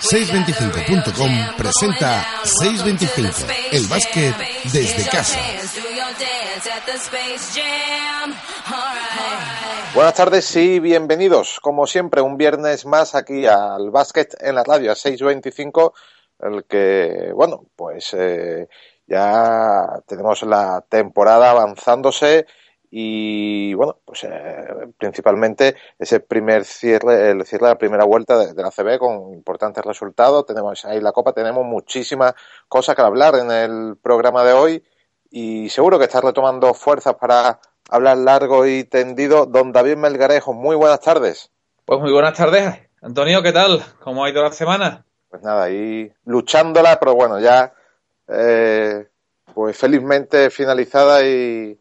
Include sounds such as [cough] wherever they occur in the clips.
625.com presenta 625, el básquet desde casa. Buenas tardes y bienvenidos, como siempre, un viernes más aquí al básquet en la radio, a 625, el que, bueno, pues eh, ya tenemos la temporada avanzándose y bueno, pues eh, principalmente ese primer cierre, el cierre de la primera vuelta de, de, la CB con importantes resultados. Tenemos ahí la Copa, tenemos muchísimas cosas que hablar en el programa de hoy y seguro que está retomando fuerzas para hablar largo y tendido. Don David Melgarejo, muy buenas tardes. Pues muy buenas tardes, Antonio, ¿qué tal? ¿Cómo ha ido la semana? Pues nada, ahí luchándola, pero bueno, ya eh, pues felizmente finalizada y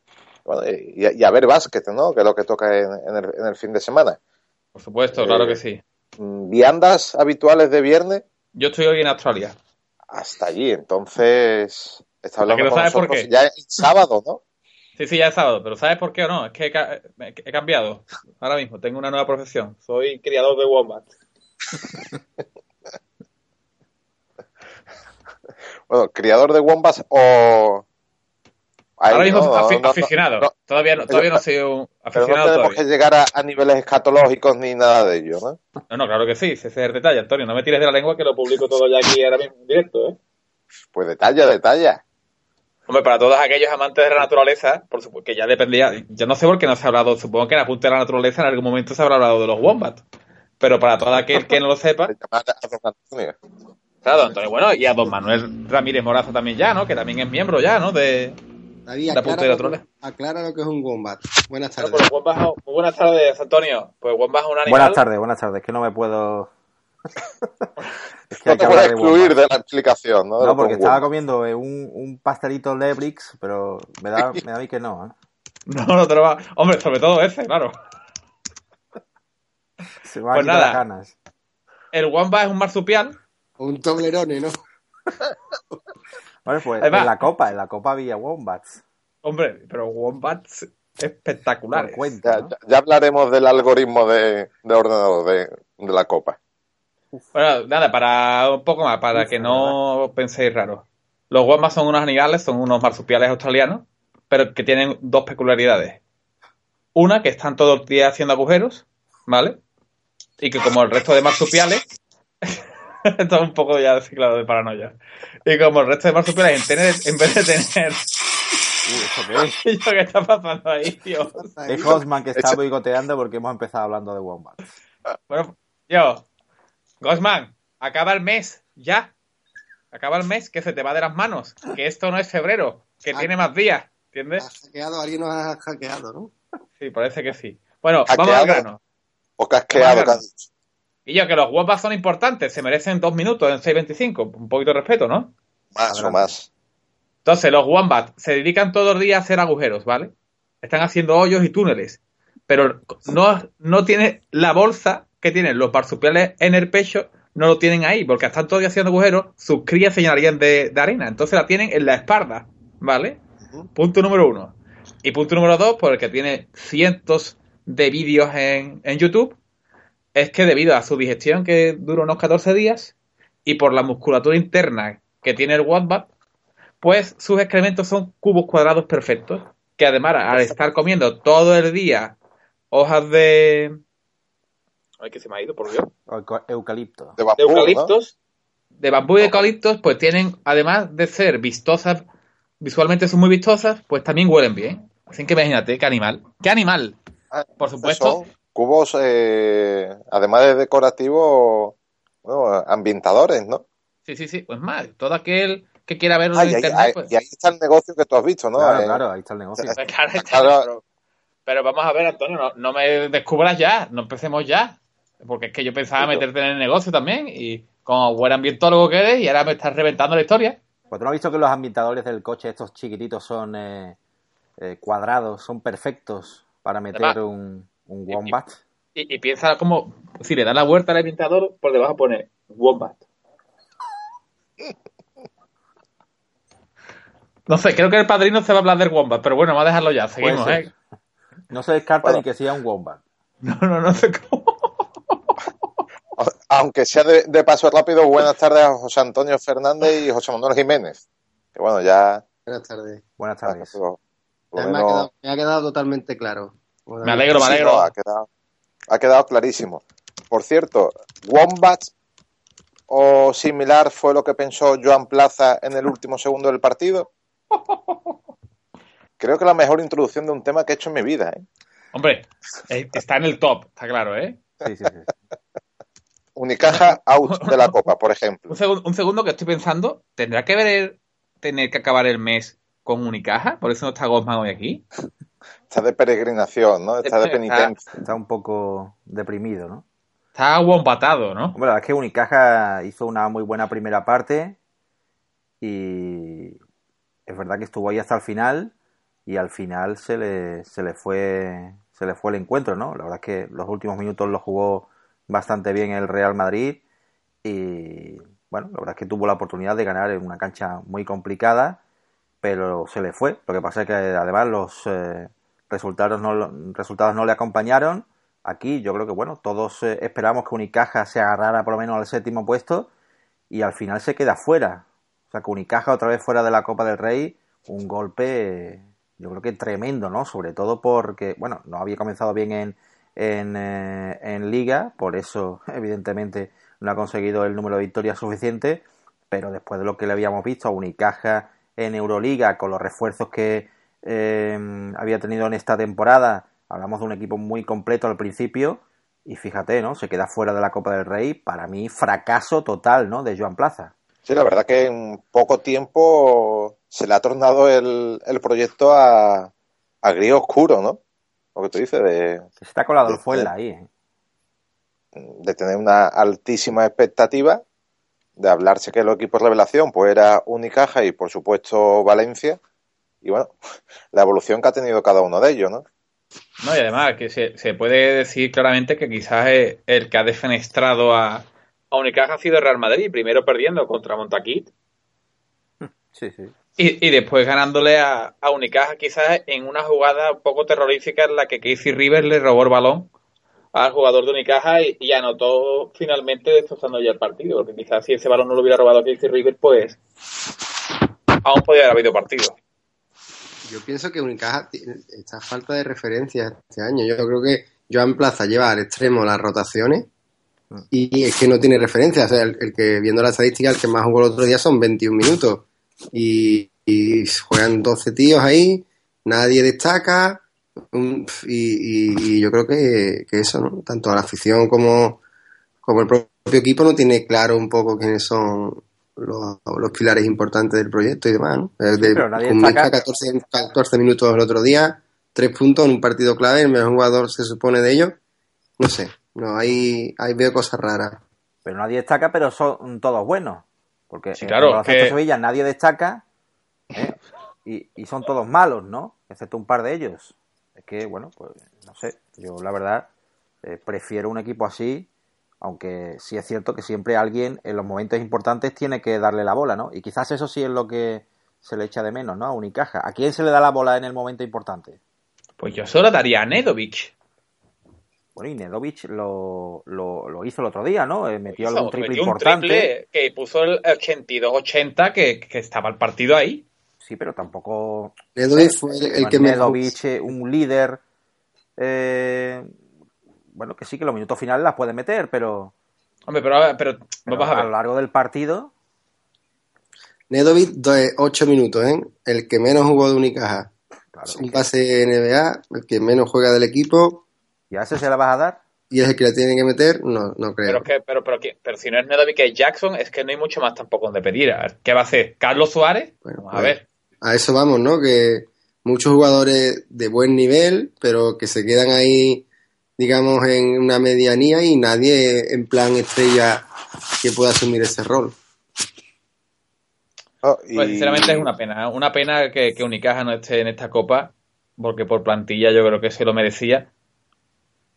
bueno, y, y, a ver básquet, ¿no? Que es lo que toca en, en, el, en el, fin de semana. Por supuesto, claro eh, que sí. ¿Viandas habituales de viernes? Yo estoy hoy en Australia. Hasta allí, entonces está hablando con sabes nosotros por qué. ya es [laughs] sábado, ¿no? Sí, sí, ya es sábado, pero ¿sabes por qué o no? Es que he, he cambiado. Ahora mismo tengo una nueva profesión. Soy criador de wombat. [laughs] bueno, criador de wombats o Ahí, Ahora mismo no, afi no, aficionado. No, todavía no, todavía no soy un aficionado. Pero no tenemos todavía. que llegar a, a, niveles escatológicos ni nada de ello, ¿no? No, no, claro que sí. Ese es el detalle, Antonio. No me tires de la lengua que lo publico todo ya aquí ahora mismo en directo, ¿eh? Pues detalla, detalla. Hombre, para todos aquellos amantes de la naturaleza, por supuesto que ya dependía. Yo no sé por qué no se ha hablado. Supongo que en Apunte de la Naturaleza en algún momento se habrá hablado de los wombats. Pero para todo aquel que no lo sepa. [laughs] Claro, Antonio, bueno, y a don Manuel Ramírez Morazo también ya, ¿no? Que también es miembro ya, ¿no? De, David, aclara, lo, aclara lo que es un wombat. Buenas tardes. Bueno, pues wombat, muy buenas tardes, Antonio. Pues wombat es un animal. Buenas tardes, buenas tardes. Que no me puedo. [laughs] es que no te puedes excluir de, de, la explicación, ¿no? No, porque estaba comiendo un, un pastelito Lebrix, pero me da, [laughs] me da a mí que no, ¿eh? No, no te lo va. Hombre, sobre todo ese, claro. Se me pues nada, las ganas. El wombat es un marsupial. Un toblerone, ¿no? [laughs] Vale, pues Además, en la copa, en la copa había wombats. Hombre, pero wombats espectaculares. Cuenta, ¿no? ya, ya, hablaremos del algoritmo de, de ordenador de, de, la copa. Bueno, nada, para un poco más, para Uf, que no penséis raro. Los wombats son unos animales, son unos marsupiales australianos, pero que tienen dos peculiaridades. Una, que están todo el día haciendo agujeros, ¿vale? Y que como el resto de marsupiales, [laughs] esto es un poco ya ciclado de paranoia. Y como el resto de marsupiales, en, tener, en vez de tener. Uy, [laughs] ¿Qué está pasando ahí, [laughs] tío? Es Gosman que está boicoteando porque hemos empezado hablando de Wombats. Bueno, yo. Gosman, acaba el mes, ya. Acaba el mes que se te va de las manos. Que esto no es febrero, que ha, tiene más días. ¿Entiendes? Has hackeado, alguien nos ha hackeado, ¿no? Sí, parece que sí. Bueno, vamos al grano. O casqueado, y yo, que los Wombats son importantes, se merecen dos minutos en 6.25. Un poquito de respeto, ¿no? Más Adelante. o más. Entonces, los Wombats se dedican todos los días a hacer agujeros, ¿vale? Están haciendo hoyos y túneles. Pero no, no tiene la bolsa que tienen los marsupiales en el pecho, no lo tienen ahí, porque están todos días haciendo agujeros, sus crías se llenarían de, de arena. Entonces la tienen en la espalda, ¿vale? Uh -huh. Punto número uno. Y punto número dos, por el que tiene cientos de vídeos en, en YouTube, es que debido a su digestión que dura unos 14 días y por la musculatura interna que tiene el wombat, pues sus excrementos son cubos cuadrados perfectos, que además al estar comiendo todo el día hojas de... Ay, que se me ha ido, por Dios. Eucalipto. De, bambú, de eucaliptos. ¿no? De bambú y de eucaliptos, pues tienen, además de ser vistosas, visualmente son muy vistosas, pues también huelen bien. Así que imagínate, qué animal. ¿Qué animal? Ah, por supuesto. Son cubos, eh, además de decorativos, bueno, ambientadores, ¿no? Sí, sí, sí. Pues más, todo aquel que quiera ver ah, y, internet. Ahí, pues... y ahí está el negocio que tú has visto, ¿no? Claro, eh, claro, ahí está el negocio. [laughs] Claro, está, pero, pero, vamos a ver, Antonio, no, no, me descubras ya, no empecemos ya. Porque es que yo pensaba meterte en el negocio también y como buen ambientólogo que eres y ahora me estás reventando la historia. Pues tú no has visto que los ambientadores del coche, estos chiquititos, son eh, eh, cuadrados, son perfectos para meter Además, un, un wombat. Y, y, y, piensa como, si le das la vuelta al ambientador, por debajo pone wombat. [laughs] No sé, creo que el padrino se va a hablar del wombat, pero bueno, vamos a dejarlo ya, seguimos, ¿eh? No se descarta bueno. ni que sea un wombat. No, no, no sé cómo. [laughs] aunque sea de, paso rápido, buenas tardes a José Antonio Fernández y José Manuel Jiménez. Que bueno, ya. Buenas tardes. Buenas tardes. me, ha quedado, totalmente claro. Me alegro, me alegro. ha, quedado, ha quedado clarísimo. Por cierto, Wombats o similar fue lo que pensó Joan Plaza en el último segundo del partido. Creo que la mejor introducción de un tema que he hecho en mi vida. ¿eh? Hombre, eh, está en el top, está claro, ¿eh? Sí, sí, sí. Unicaja out de la Copa, por ejemplo. Un, segundo, que estoy pensando, ¿tendrá que ver tener que acabar el mes con Unicaja? Por eso no está Gosman hoy aquí. Está de peregrinación, ¿no? Está de penitencia. Está un poco deprimido, ¿no? Está aguampatado, ¿no? Bueno, la verdad es que Unicaja hizo una muy buena primera parte y es verdad que estuvo ahí hasta el final y al final se le, se le fue se le fue el encuentro, ¿no? La verdad es que los últimos minutos lo jugó bastante bien el Real Madrid y bueno, la verdad es que tuvo la oportunidad de ganar en una cancha muy complicada, pero se le fue. Lo que pasa es que además los eh, resultados, no, resultados no le acompañaron. Aquí yo creo que bueno, todos eh, esperamos que Unicaja se agarrara por lo menos al séptimo puesto y al final se queda fuera. O sea, que Unicaja otra vez fuera de la Copa del Rey, un golpe yo creo que tremendo, ¿no? Sobre todo porque, bueno, no había comenzado bien en, en, eh, en liga, por eso [laughs] evidentemente no ha conseguido el número de victorias suficiente, pero después de lo que le habíamos visto a Unicaja en Euroliga, con los refuerzos que eh, había tenido en esta temporada, hablamos de un equipo muy completo al principio, y fíjate, ¿no? Se queda fuera de la Copa del Rey, para mí fracaso total, ¿no? De Joan Plaza. Sí, la verdad que en poco tiempo se le ha tornado el, proyecto a, a gris oscuro, ¿no? Lo que tú dices de... Se está colado el ahí, ¿eh? De tener una altísima expectativa, de hablarse que los equipos revelación pues era Unicaja y por supuesto Valencia, y bueno, [laughs] la evolución que ha tenido cada uno de ellos, ¿no? No, y además que se, se puede decir claramente que quizás el que ha defenestrado a, a Unicaja ha sido Real Madrid, primero perdiendo contra Montaquit. [laughs] Sí, sí. Y, después ganándole a, a, Unicaja quizás en una jugada un poco terrorífica en la que Casey Rivers le robó el balón al jugador de Unicaja y, anotó finalmente destrozando ya el partido, porque quizás si ese balón no lo hubiera robado a Casey Rivers, pues aún podría haber habido partido. Yo pienso que Unicaja está falta de referencia este año. Yo creo que Joan Plaza lleva al extremo las rotaciones y es que no tiene referencia. O sea, el, que viendo la estadística, el que más jugó el otro día son 21 minutos. Y, juegan 12 tíos ahí, nadie destaca. y, yo creo que, eso, ¿no? Tanto a la afición como, como el propio equipo no tiene claro un poco quiénes son los, pilares importantes del proyecto y demás, ¿no? De, 14, 14 minutos el otro día, tres puntos en un partido clave, el mejor jugador se supone de ellos. No sé, no, ahí, ahí veo cosas raras. Pero nadie destaca, pero son todos buenos. Porque sí, claro, en que... Sevilla nadie destaca ¿eh? y, y, son todos malos, ¿no? Excepto un par de ellos. Es que, bueno, pues no sé. Yo la verdad eh, prefiero un equipo así, aunque sí es cierto que siempre alguien en los momentos importantes tiene que darle la bola, ¿no? Y quizás eso sí es lo que se le echa de menos, ¿no? A Unicaja. ¿A quién se le da la bola en el momento importante? Pues yo solo daría a Nedovic. Bueno, y Nedovic lo, lo, hizo el otro día, ¿no? Eh, metió algún triple importante. que puso el 82-80 que, que estaba el partido ahí. Sí, pero tampoco. Nedovic fue el, que Nedovic, eh, un líder. Eh, bueno, que sí que los minutos finales las puede meter, pero. Hombre, pero, pero, a, ver. a lo largo del partido. Nedovic, 8 minutos, ¿eh? El que menos jugó de Unicaja. Claro, un pase NBA, el que menos juega del equipo, ¿Y a ese se la vas a dar? ¿Y es el que la tienen que meter? No, no creo. Pero, que, pero, pero, pero si no es Nedovic que es Jackson, es que no hay mucho más tampoco donde pedir. ¿Qué va a hacer? ¿Carlos Suárez? Bueno, a pues, ver. A eso vamos, ¿no? Que muchos jugadores de buen nivel, pero que se quedan ahí, digamos, en una medianía y nadie en plan estrella que pueda asumir ese rol. Oh, pues sinceramente es una pena. ¿eh? Una pena que, que Unicaja no esté en esta copa, porque por plantilla yo creo que se lo merecía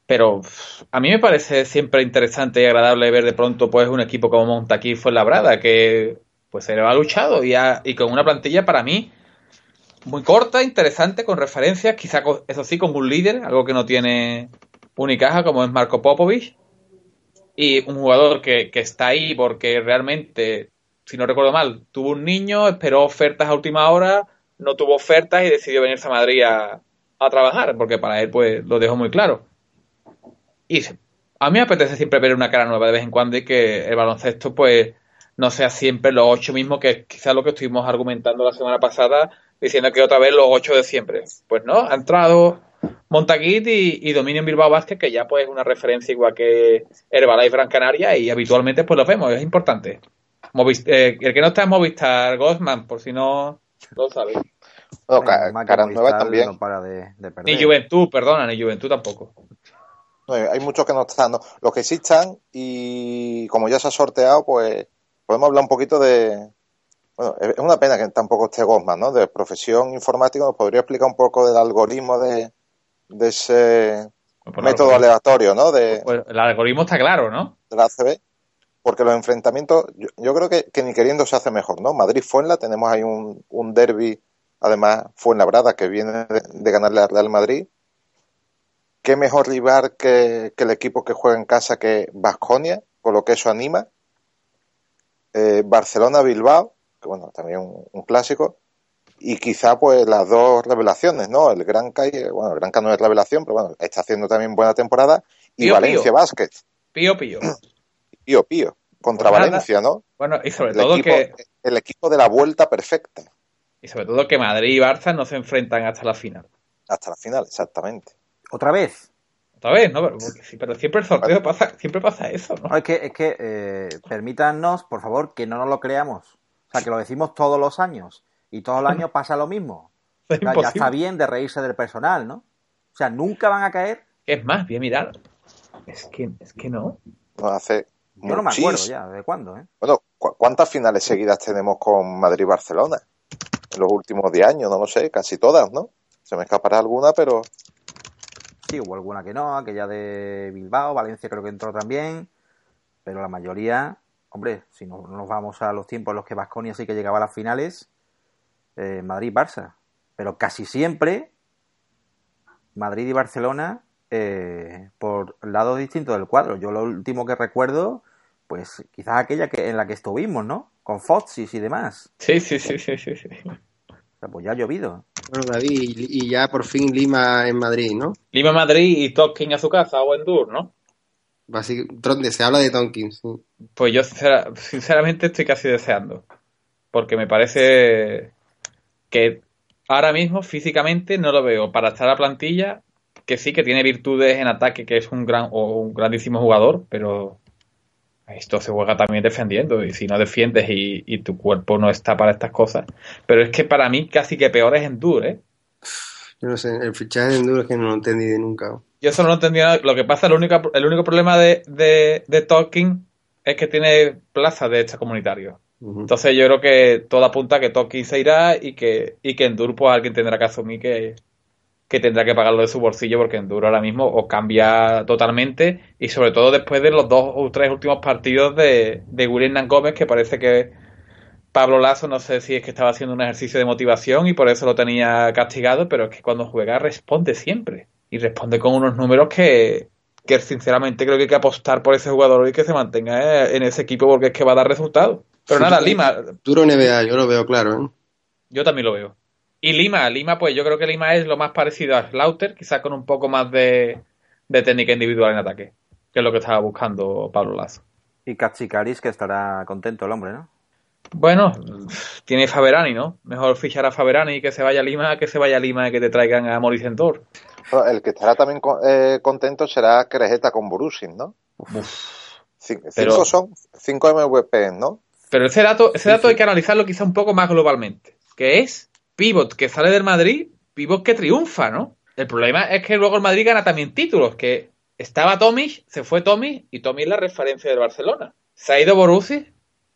pero a mí me parece siempre interesante y agradable ver de pronto pues un equipo como Montaquí fue labrada que pues se le ha luchado y, y con una plantilla para mí muy corta, interesante, con referencias, quizá eso sí con un líder, algo que no tiene Unicaja como es Marco Popovich. y un jugador que, que está ahí porque realmente, si no recuerdo mal, tuvo un niño, esperó ofertas a última hora, no tuvo ofertas y decidió venirse a Madrid a, a trabajar, porque para él pues lo dejó muy claro. Y a mí me apetece siempre ver una cara nueva de vez en cuando y que el baloncesto pues no sea siempre los ocho mismos, que quizás lo que estuvimos argumentando la semana pasada, diciendo que otra vez los ocho de siempre. Pues no, ha entrado Montaguit y, y Dominio en Bilbao Vázquez, que ya pues es una referencia igual que Herbalife Gran Canaria y habitualmente pues los vemos, es importante. eh, el que no está en Movistar, Gosman, por si no lo sabéis. No, caras nuevas también. No para de, de ni Juventud, perdona, ni Juventud tampoco. No, hay muchos que no están. ¿no? Los que sí están, y como ya se ha sorteado, pues podemos hablar un poquito de. Bueno, es una pena que tampoco esté Gosman, ¿no? De profesión informática, nos podría explicar un poco del algoritmo de, de ese pues método aleatorio, ¿no? De, pues el algoritmo está claro, ¿no? De la ACB. Porque los enfrentamientos, yo, yo creo que, que, ni queriendo se hace mejor, ¿no? Madrid-Fuenla, tenemos ahí un, un derby, además Fuenlabrada, que viene de, de ganarle al Real Madrid. ¿Qué mejor rival que, que el equipo que juega en casa que Vasconia, con lo que eso anima? Eh, Barcelona-Bilbao, que bueno, también un, un, clásico, y quizá pues las dos revelaciones, ¿no? El Gran Calle, bueno, el no es revelación, pero bueno, está haciendo también buena temporada, y Pío, Valencia. Basket. Pío Pío. Pío Pío, contra Pues. Valencia, ¿no? Bueno, y sobre El todo equipo, que el equipo de la vuelta perfecta, y sobre todo que Madrid y Barça no se enfrentan hasta la final. hasta la final, exactamente. ¿Otra vez? Otra vez, ¿no? Pero, pero siempre el sorteo pasa, siempre pasa eso, ¿no? No, es que, es que eh, permítanos, por favor, que no nos lo creamos. O sea, que lo decimos todos los años y todos los años pasa lo mismo. [laughs] Es O sea, ya está bien de reírse del personal, ¿no? O sea, nunca van a caer. Es más, a mirar. Es que, es que no. No hace Yo no me acuerdo ya de cuándo, ¿eh? Bueno, ¿cu- ¿cuántas finales seguidas tenemos con Madrid y Barcelona? En los últimos 10 años, no lo sé, casi todas, ¿no? Se me escapará alguna, pero Sí, hubo alguna que no, aquella de Bilbao, Valencia creo que entró también, pero la mayoría, hombre, si no, no nos vamos a los tiempos en los que Vasconia sí que llegaba a las finales, eh, Madrid-Barça, pero casi siempre Madrid y Barcelona eh, por lados distintos del cuadro. Yo lo último que recuerdo, pues quizás aquella que en la que estuvimos, ¿no? Con Foxys y demás. Sí, sí, sí, sí, sí. sí. O sea, pues ya ha llovido. Bueno, David, y, y ya por fin Lima en Madrid, ¿no? Lima Madrid y Tolkien a su casa o Endur, ¿no? Donde se habla de Tonkins. sí. Pues yo sincera- sinceramente estoy casi deseando. Porque me parece que ahora mismo físicamente no lo veo para estar a plantilla, que sí que tiene virtudes en ataque, que es un gran o un grandísimo jugador, pero esto se juega también defendiendo y si no defiendes y, y tu cuerpo no está para estas cosas. Pero es que para mí casi que peor es Endur, ¿eh? Yo no sé, el fichaje de Enduro es que no lo entendí de nunca. Yo eso no lo entendí nada. Lo que pasa, el único, el único problema de, de, de Tolkien es que tiene plaza de extracomunitario. Ujú. Entonces yo creo que todo apunta a que Tolkien se irá y que, y que Endur pues alguien tendrá que asumir que, que tendrá que pagarlo de su bolsillo porque Endur ahora mismo o cambia totalmente y sobre todo después de los dos o tres últimos partidos de, de William Gómez que parece que Pablo Lazo no sé si es que estaba haciendo un ejercicio de motivación y por eso lo tenía castigado, pero es que cuando juega responde siempre y responde con unos números que, que sinceramente creo que hay que apostar por ese jugador y que se mantenga en ese equipo porque es que va a dar resultados. Pero nada, Lima, Duro NBA, yo lo veo claro, ¿eh? yo también lo veo. Y Lima, Lima, pues yo creo que Lima es lo más parecido a Slaughter, quizás con un poco más de, de técnica individual en ataque, que es lo que estaba buscando Pablo Lazo. Y Katsikaris, que estará contento el hombre, ¿no? Bueno, tiene Faberani, ¿no? Mejor fichar a Faberani y que se vaya a Lima que se vaya a Lima y que te traigan a bueno, el que estará también con- eh, contento será Crejeta con Borussin, ¿no? Pero- Cinco son, cinco MVP, ¿no? Pero ese dato, ese dato hay que analizarlo quizá un poco más globalmente, que es pivot que sale del Madrid, pivot que triunfa, ¿no? El problema es que luego el Madrid gana también títulos, que estaba Tomic, se fue Tomic y Tomic es la referencia del Barcelona. Se ha ido Borussia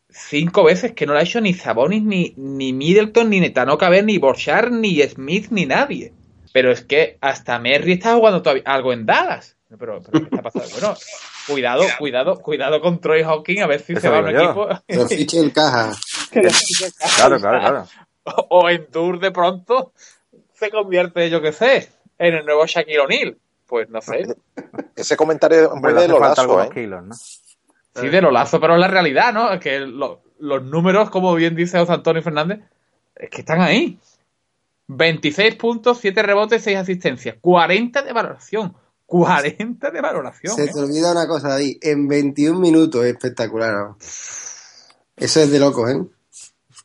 cinco veces que no lo ha hecho ni Sabonis, ni, ni Middleton, ni Netano Caber, ni Borchard, ni Smith, ni nadie. Pero es que hasta Merry está jugando todavía algo en Dallas. Pero, pero ¿qué está pasando? Bueno, cuidado, cuidado, cuidado con Troy Hawking, a ver si Eso se va a un yo. equipo. Pero fiche el [laughs] caja. Claro, claro, claro. O, [laughs] o en Tour de pronto se convierte, yo qué sé, en el nuevo Shaquille O'Neal. Pues no sé. [laughs] Ese comentario es muy Hombre, le de Lolazo, ¿eh? kilos, ¿no? Sí, de lo lazo, pero es la realidad, ¿no? Es que lo- los números, como bien dice José Antonio Fernández, es que están ahí. 26 puntos, 7 rebotes, 6 asistencias. 40 de valoración. 40 de valoración. Se ¿eh? te olvida una cosa, David. En 21 minutos es espectacular. ¿no? Eso es de locos, ¿eh?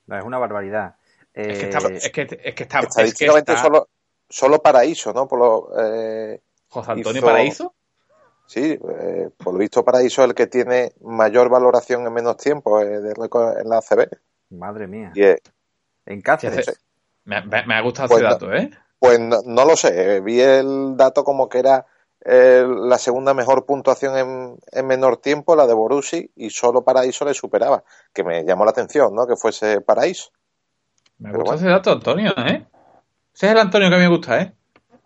No, es una barbaridad. Es que Eh, está, es que, es que está, es que Estadísticamente está- solo, solo Paraíso, ¿no? Por lo, eh, José Antonio hizo- Paraíso. sí, eh, por lo visto Paraíso es el que tiene mayor valoración en menos tiempo eh, de récord en la ACB. Madre mía. Eh, En Cáceres. me, me- me ha gustado Pues ese no. dato, ¿eh? Pues no, no lo sé, eh, vi el dato como que era eh, la segunda mejor puntuación en, en menor tiempo, la de Borussi, y solo Paraíso le superaba, que me llamó la atención, ¿no? Que fuese Paraíso. Me Pero gusta bueno. ese dato, Antonio, ¿eh? Ese es el Antonio que a mí me gusta, ¿eh?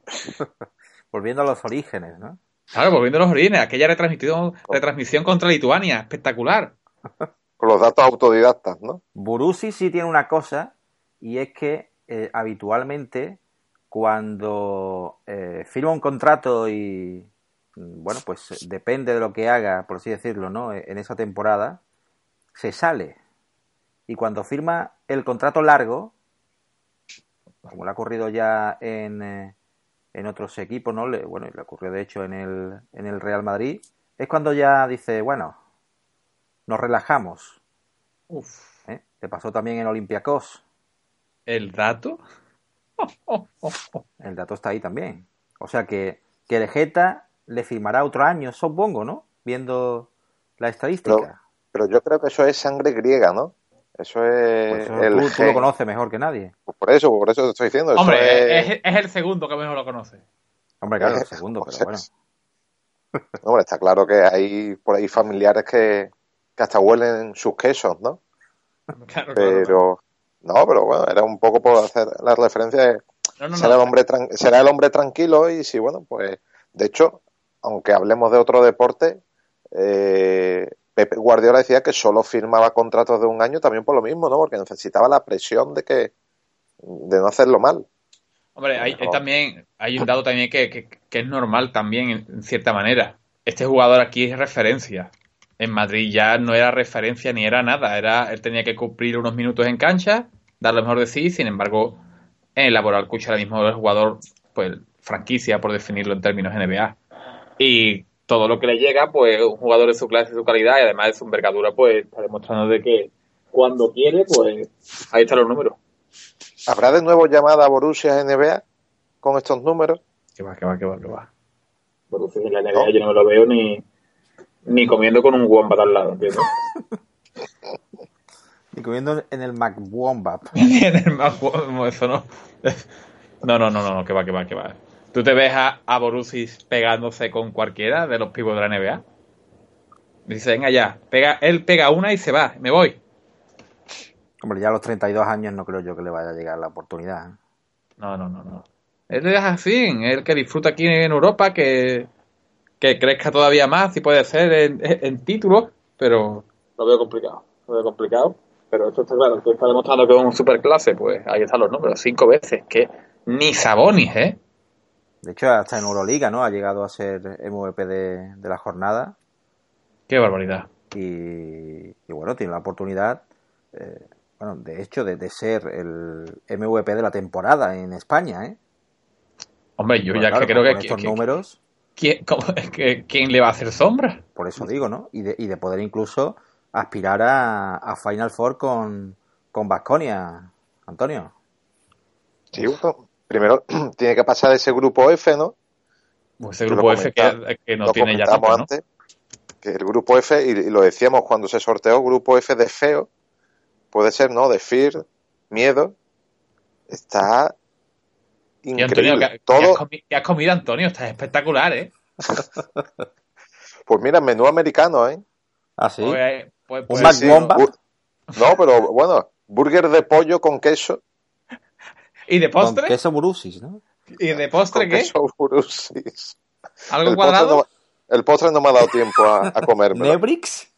[laughs] Volviendo a los orígenes, ¿no? Claro, volviendo a los orígenes, aquella retransmisión, retransmisión contra Lituania, espectacular. [laughs] Con los datos autodidactas, ¿no? Burusi sí tiene una cosa y es que eh, habitualmente cuando eh, firma un contrato y mm, bueno pues depende de lo que haga por así decirlo no E, en esa temporada se sale y cuando firma el contrato largo como le ha ocurrido ya en, eh, en otros equipos no le, bueno le ocurrió de hecho en el en el Real Madrid es cuando ya dice bueno nos relajamos Uf, ¿eh? Le pasó también en Olympiacos. el dato. El dato está ahí también. O sea que, que De Geta le firmará otro año, supongo, ¿no? Viendo la estadística. Pero yo creo que eso es sangre griega, ¿no? Eso es Pues eso el tú, lo conoces mejor que nadie. Pues por eso, por eso te estoy diciendo. Eso Hombre, es- es, es el segundo que mejor lo conoce. Hombre, claro, el [laughs] segundo, pero bueno. Hombre, está claro que hay por ahí familiares que, que hasta huelen sus quesos, ¿no? Claro, claro. Pero, no, pero bueno, era un poco por hacer la referencia de No, no, será, el hombre tran- será el hombre tranquilo y sí, bueno, pues de hecho, aunque hablemos de otro deporte, eh, Pepe Guardiola decía que solo firmaba contratos de un año también por lo mismo, ¿no? Porque necesitaba la presión de que de no hacerlo mal. Hombre, hay, también, hay un dato también que, que- es normal también, en, cierta manera. Este jugador aquí es referencia. En Madrid ya no era referencia ni era nada. Era, él tenía que cumplir unos minutos en cancha, dar lo mejor de sí. Sin embargo, en el Laboral Cucha ahora mismo es jugador, pues, franquicia, por definirlo en términos NBA. Y todo lo que le llega, pues, un jugador de su clase y su calidad, y además de su envergadura, pues, está demostrando de que cuando quiere, pues, ahí están los números. ¿Habrá de nuevo llamada a Borussia NBA con estos números? Que va, que va, que va, que va. Porque si en la NBA yo no me lo veo ni, ni comiendo con un wombat al lado, ¿entiendes? [laughs] Y comiendo en el McWombap. [laughs] En el guapo, eso no. [laughs] No, no, no, no, no, que va, que va, que va. ¿Tú te ves a, a Borussis pegándose con cualquiera de los pibos de la NBA? Dice, venga ya, pega, él pega una y se va, me voy. Hombre, ya a los 32 años no creo yo que le vaya a llegar la oportunidad. ¿eh? No, no, no, no. Él es así, él que disfruta aquí en Europa, que, que crezca todavía más, si puede ser, en, en títulos, pero Lo veo complicado, lo veo complicado. Pero esto está claro, que está demostrando que es un superclase, pues ahí están los números, cinco veces, que ni Sabonis, ¿eh? De hecho, hasta en Euroliga, ¿no? Ha llegado a ser MVP de, de la jornada. Qué barbaridad. Y, y bueno, tiene la oportunidad, eh, bueno, de hecho, de, de ser el MVP de la temporada en España, ¿eh? Hombre, yo Pues ya claro, que creo con que, estos que- números, ¿quién, cómo- [laughs] es que- ¿quién le va a hacer sombra? por eso digo, ¿no? Y de, y de poder incluso aspirar a, a Final Four con, con Vasconia, Antonio. Sí, bueno, primero [clears throat] tiene que pasar ese grupo F, ¿no? Pues ese Que grupo F que, que no lo tiene ya antes, que el grupo F, y, y lo decíamos cuando se sorteó, grupo F de feo, puede ser, ¿no? De fear, miedo, está Y Antonio, ¿qué, increíble. qué has Todo, qué has comido, Antonio? Está espectacular, ¿eh? [laughs] pues mira, menú americano, ¿eh? Ah, sí. Pues, pues- Un pues- Sí, No, pero bueno, burger de pollo con queso. ¿Y de Con postre? queso burusis, ¿no? ¿Y de postre Con qué? queso Brusis. ¿Algo El postre, cuadrado? no, el postre no me ha dado tiempo a, a comerme. ¿Nebrix?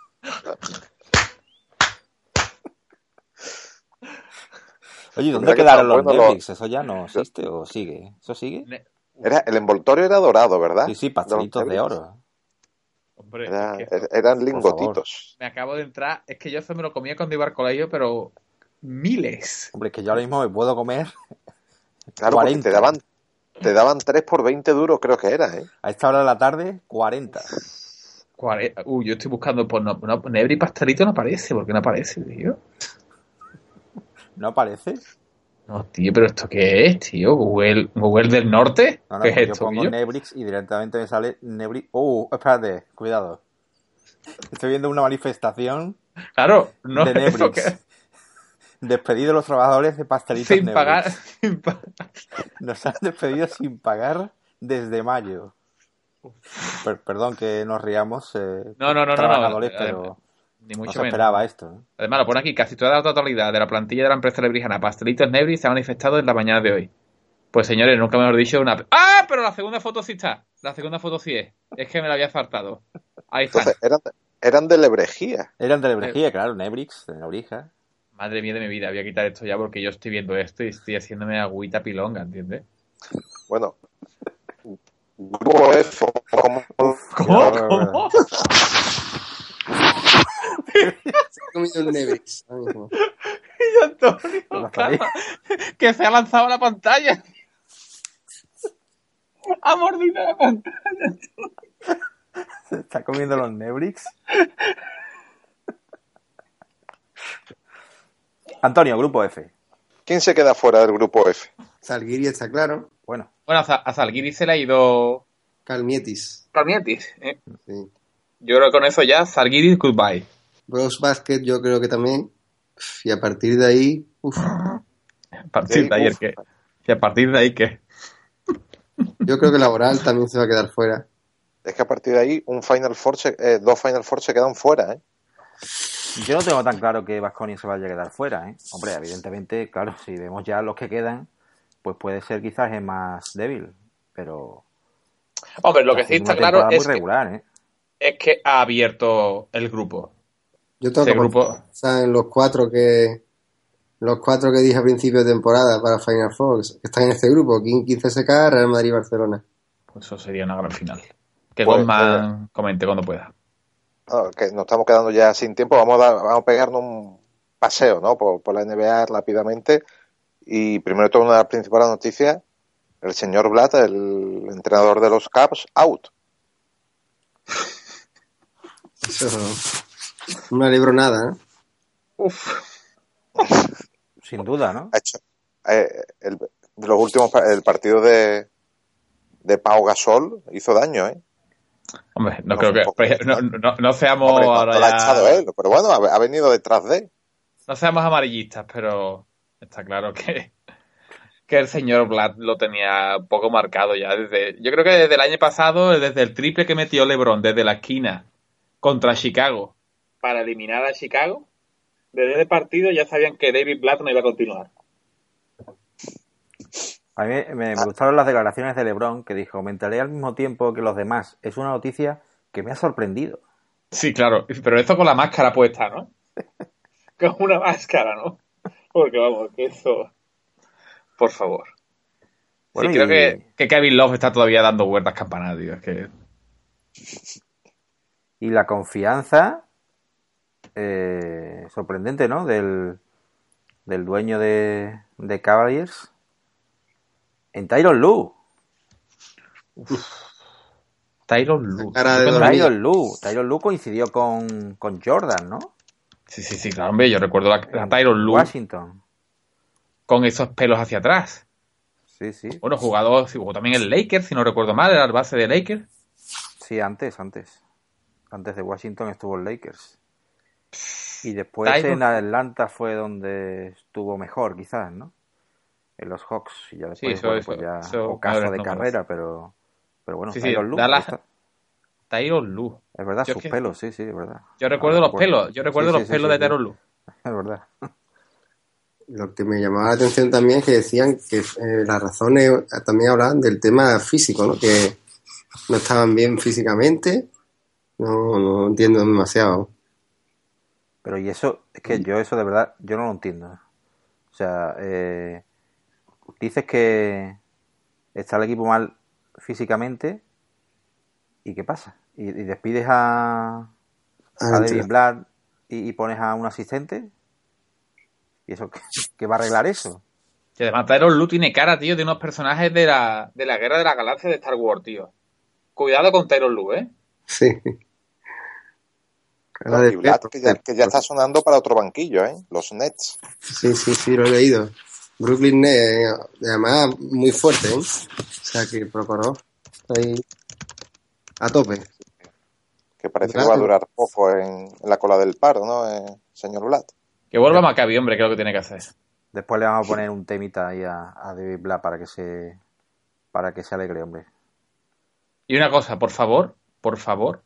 Oye, ¿dónde que quedaron los bueno Nebrix? ¿Eso ya no existe o sigue? ¿Eso sigue? Era, el envoltorio era dorado, ¿verdad? Sí, sí, pastelitos de oro. Hombre, Era- es que eso- eran lingotitos. me acabo de entrar. Es que yo eso me lo comía cuando iba al colegio, pero miles. Hombre, es que yo ahora mismo me puedo comer Claro, porque 40. te daban, te daban 3 por 20 duros, creo que era, ¿eh? a esta hora de la tarde 40. Cuare- Uy, yo estoy buscando por no, no, Nebri pastelito no aparece. ¿Por qué no aparece, tío? ¿No aparece? No, tío, pero ¿esto qué es, tío? ¿Google, Google del Norte? No, no, ¿Qué es pues yo esto, pongo tío? Nebrix y directamente me sale Nebrix. ¡Uh! Espérate, cuidado. Estoy viendo una manifestación Claro, no de eso Nebrix. Despedido los trabajadores de pastelitos sin Nebrix. pagar, [laughs] sin pagar. Nos han despedido sin pagar desde mayo. Per- perdón que nos riamos. eh, No, no, no, no, no. trabajadores, eh, pero Ni no mucho se menos. esperaba esto. ¿eh? Además, lo pone aquí, casi toda la totalidad de la plantilla de la empresa lebrijana Pastelitos Nebri se ha manifestado en la mañana de hoy. Pues señores, nunca mejor dicho una... ¡Ah! Pero la segunda foto sí está. La segunda foto sí es. Es que me la había faltado. Ahí está. Entonces, eran, eran de lebrejía. Eran de Lebrejía, claro, Nebrix, de Nebrija. Madre mía de mi vida, voy a quitar esto ya porque yo estoy viendo esto y estoy haciéndome agüita pilonga, ¿entiendes? Bueno, grupo F, ¿Cómo? ¿Cómo? He comido un Nebrix ahora mismo. [laughs] Y Antonio, que se ha lanzado a la pantalla. Ha mordido la pantalla. Se está comiendo los Nebrix. Antonio, grupo F. ¿Quién se queda fuera del grupo F? Salguiri está claro. Bueno, Bueno, a, Salguiri se le ha ido Calmietis. Calmietis. ¿eh? Sí. Yo creo que con eso ya, Salguiri, goodbye. Bros Basket yo creo que también. Y a partir de ahí, uf, A partir Sí, de ahí, uf. que, y a partir de ahí, que yo creo que Laboral también se va a quedar fuera. Es que a partir de ahí un Final Four se- eh, dos Final Four se quedan fuera, ¿eh? Yo no tengo tan claro que Vasconia se vaya a quedar fuera. ¿eh? Hombre, evidentemente, claro, si vemos ya los que quedan, pues puede ser quizás el más débil. Pero Hombre, lo que sí está claro es muy que, regular, ¿eh? es que ha abierto el grupo. Yo tengo que grupo- pensar en los cuatro que los cuatro que dije a principio de temporada para Final Four, que están en este grupo, King 15 SK, Real Madrid y Barcelona. Pues eso sería una gran final. Que Pues, Goldman comente cuando pueda. No, que nos estamos quedando ya sin tiempo. Vamos a, dar- vamos a pegarnos un paseo, ¿no? Por, por la NBA rápidamente. Y primero de todo, una de las principales noticias, el señor Blatt, el entrenador de los Cavs, out. [laughs] Eso no me alegro nada, ¿eh? Uf. [laughs] Sin duda, ¿no? Ha hecho eh, el, de los últimos el partido de de Pau Gasol hizo daño, ¿eh? Hombre, no, No, creo que. pues, [laughs] no, no- no seamos Hombre, no, ahora ya- echado él, pero bueno, ha, ha venido detrás de. No seamos amarillistas, pero está claro que, que el señor Blatt lo tenía un poco marcado ya desde. Yo creo que desde el año pasado, desde el triple que metió LeBron desde la esquina contra Chicago para eliminar a Chicago, desde ese partido ya sabían que David Blatt no iba a continuar. A mí me, me gustaron las declaraciones de LeBron que dijo, me enteré al mismo tiempo que los demás. Es una noticia que me ha sorprendido. Sí, claro, pero esto con la máscara puesta, ¿no? [laughs] Con una máscara, ¿no? Porque vamos, que eso. Por favor. Bueno, sí, creo y- que, que Kevin Love está todavía dando vueltas campanadas, tío. Es que. Y la confianza, eh, sorprendente, ¿no? Del, del dueño de, de Cavaliers en Tyron Lue. Tyron dormir. Tyron Lue. Tyron Lue coincidió con, con Jordan, ¿no? Sí, sí, sí, claro, hombre. Yo recuerdo la, la Tyron Lue Washington. con esos pelos hacia atrás. Sí, sí. Bueno, jugador, sí, jugó también el Lakers, si no recuerdo mal, era el base de Lakers. Sí, antes, antes. Antes de Washington estuvo en Lakers. Y después Tyron- en Atlanta fue donde estuvo mejor, quizás, ¿no? En los Hawks. Y ya después, eso- bueno, eso- pues ya eso, ocaso madres de carrera, pero, pero bueno, Sí, sí, Tyronn Lue, Dallas- ahí está. Tyron Lue. Es verdad, Yo sus es que- pelos, sí, sí, es verdad. Yo recuerdo Ahora los pelos, yo recuerdo Sí, los sí, sí, pelos sí, de sí. Tyron Lue. [laughs] Es verdad. Lo que me llamaba la atención también es que decían que eh, las razones también hablaban del tema físico, ¿no? Que no estaban bien físicamente. No, no entiendo demasiado. Pero y eso, es que yo eso de verdad, yo no lo entiendo. O sea, eh, dices que está el equipo mal físicamente y ¿qué pasa? ¿Y, y despides a, a David. Blatt y, y pones a un asistente? ¿Y eso qué, qué va a arreglar eso? Que además Tyron Lu tiene cara, tío, de unos personajes de la, de la Guerra de la Galaxia de Star Wars, tío. Cuidado con Tyron Lu, ¿eh? Sí. Perro. que ya, que ya está sonando para otro banquillo, ¿eh? Los Nets. Sí, sí, sí, lo he leído. Brooklyn Nets, además muy fuerte, ¿eh? O sea que está ahí a tope. Que parece que va a durar poco en, en la cola del paro, ¿no, eh, señor Vlad? Que vuelva Maccabi, hombre, que es lo que tiene que hacer. Después le vamos a poner un temita ahí a, a David Blatt para que se para que se alegre, hombre. Y una cosa, por favor, por favor,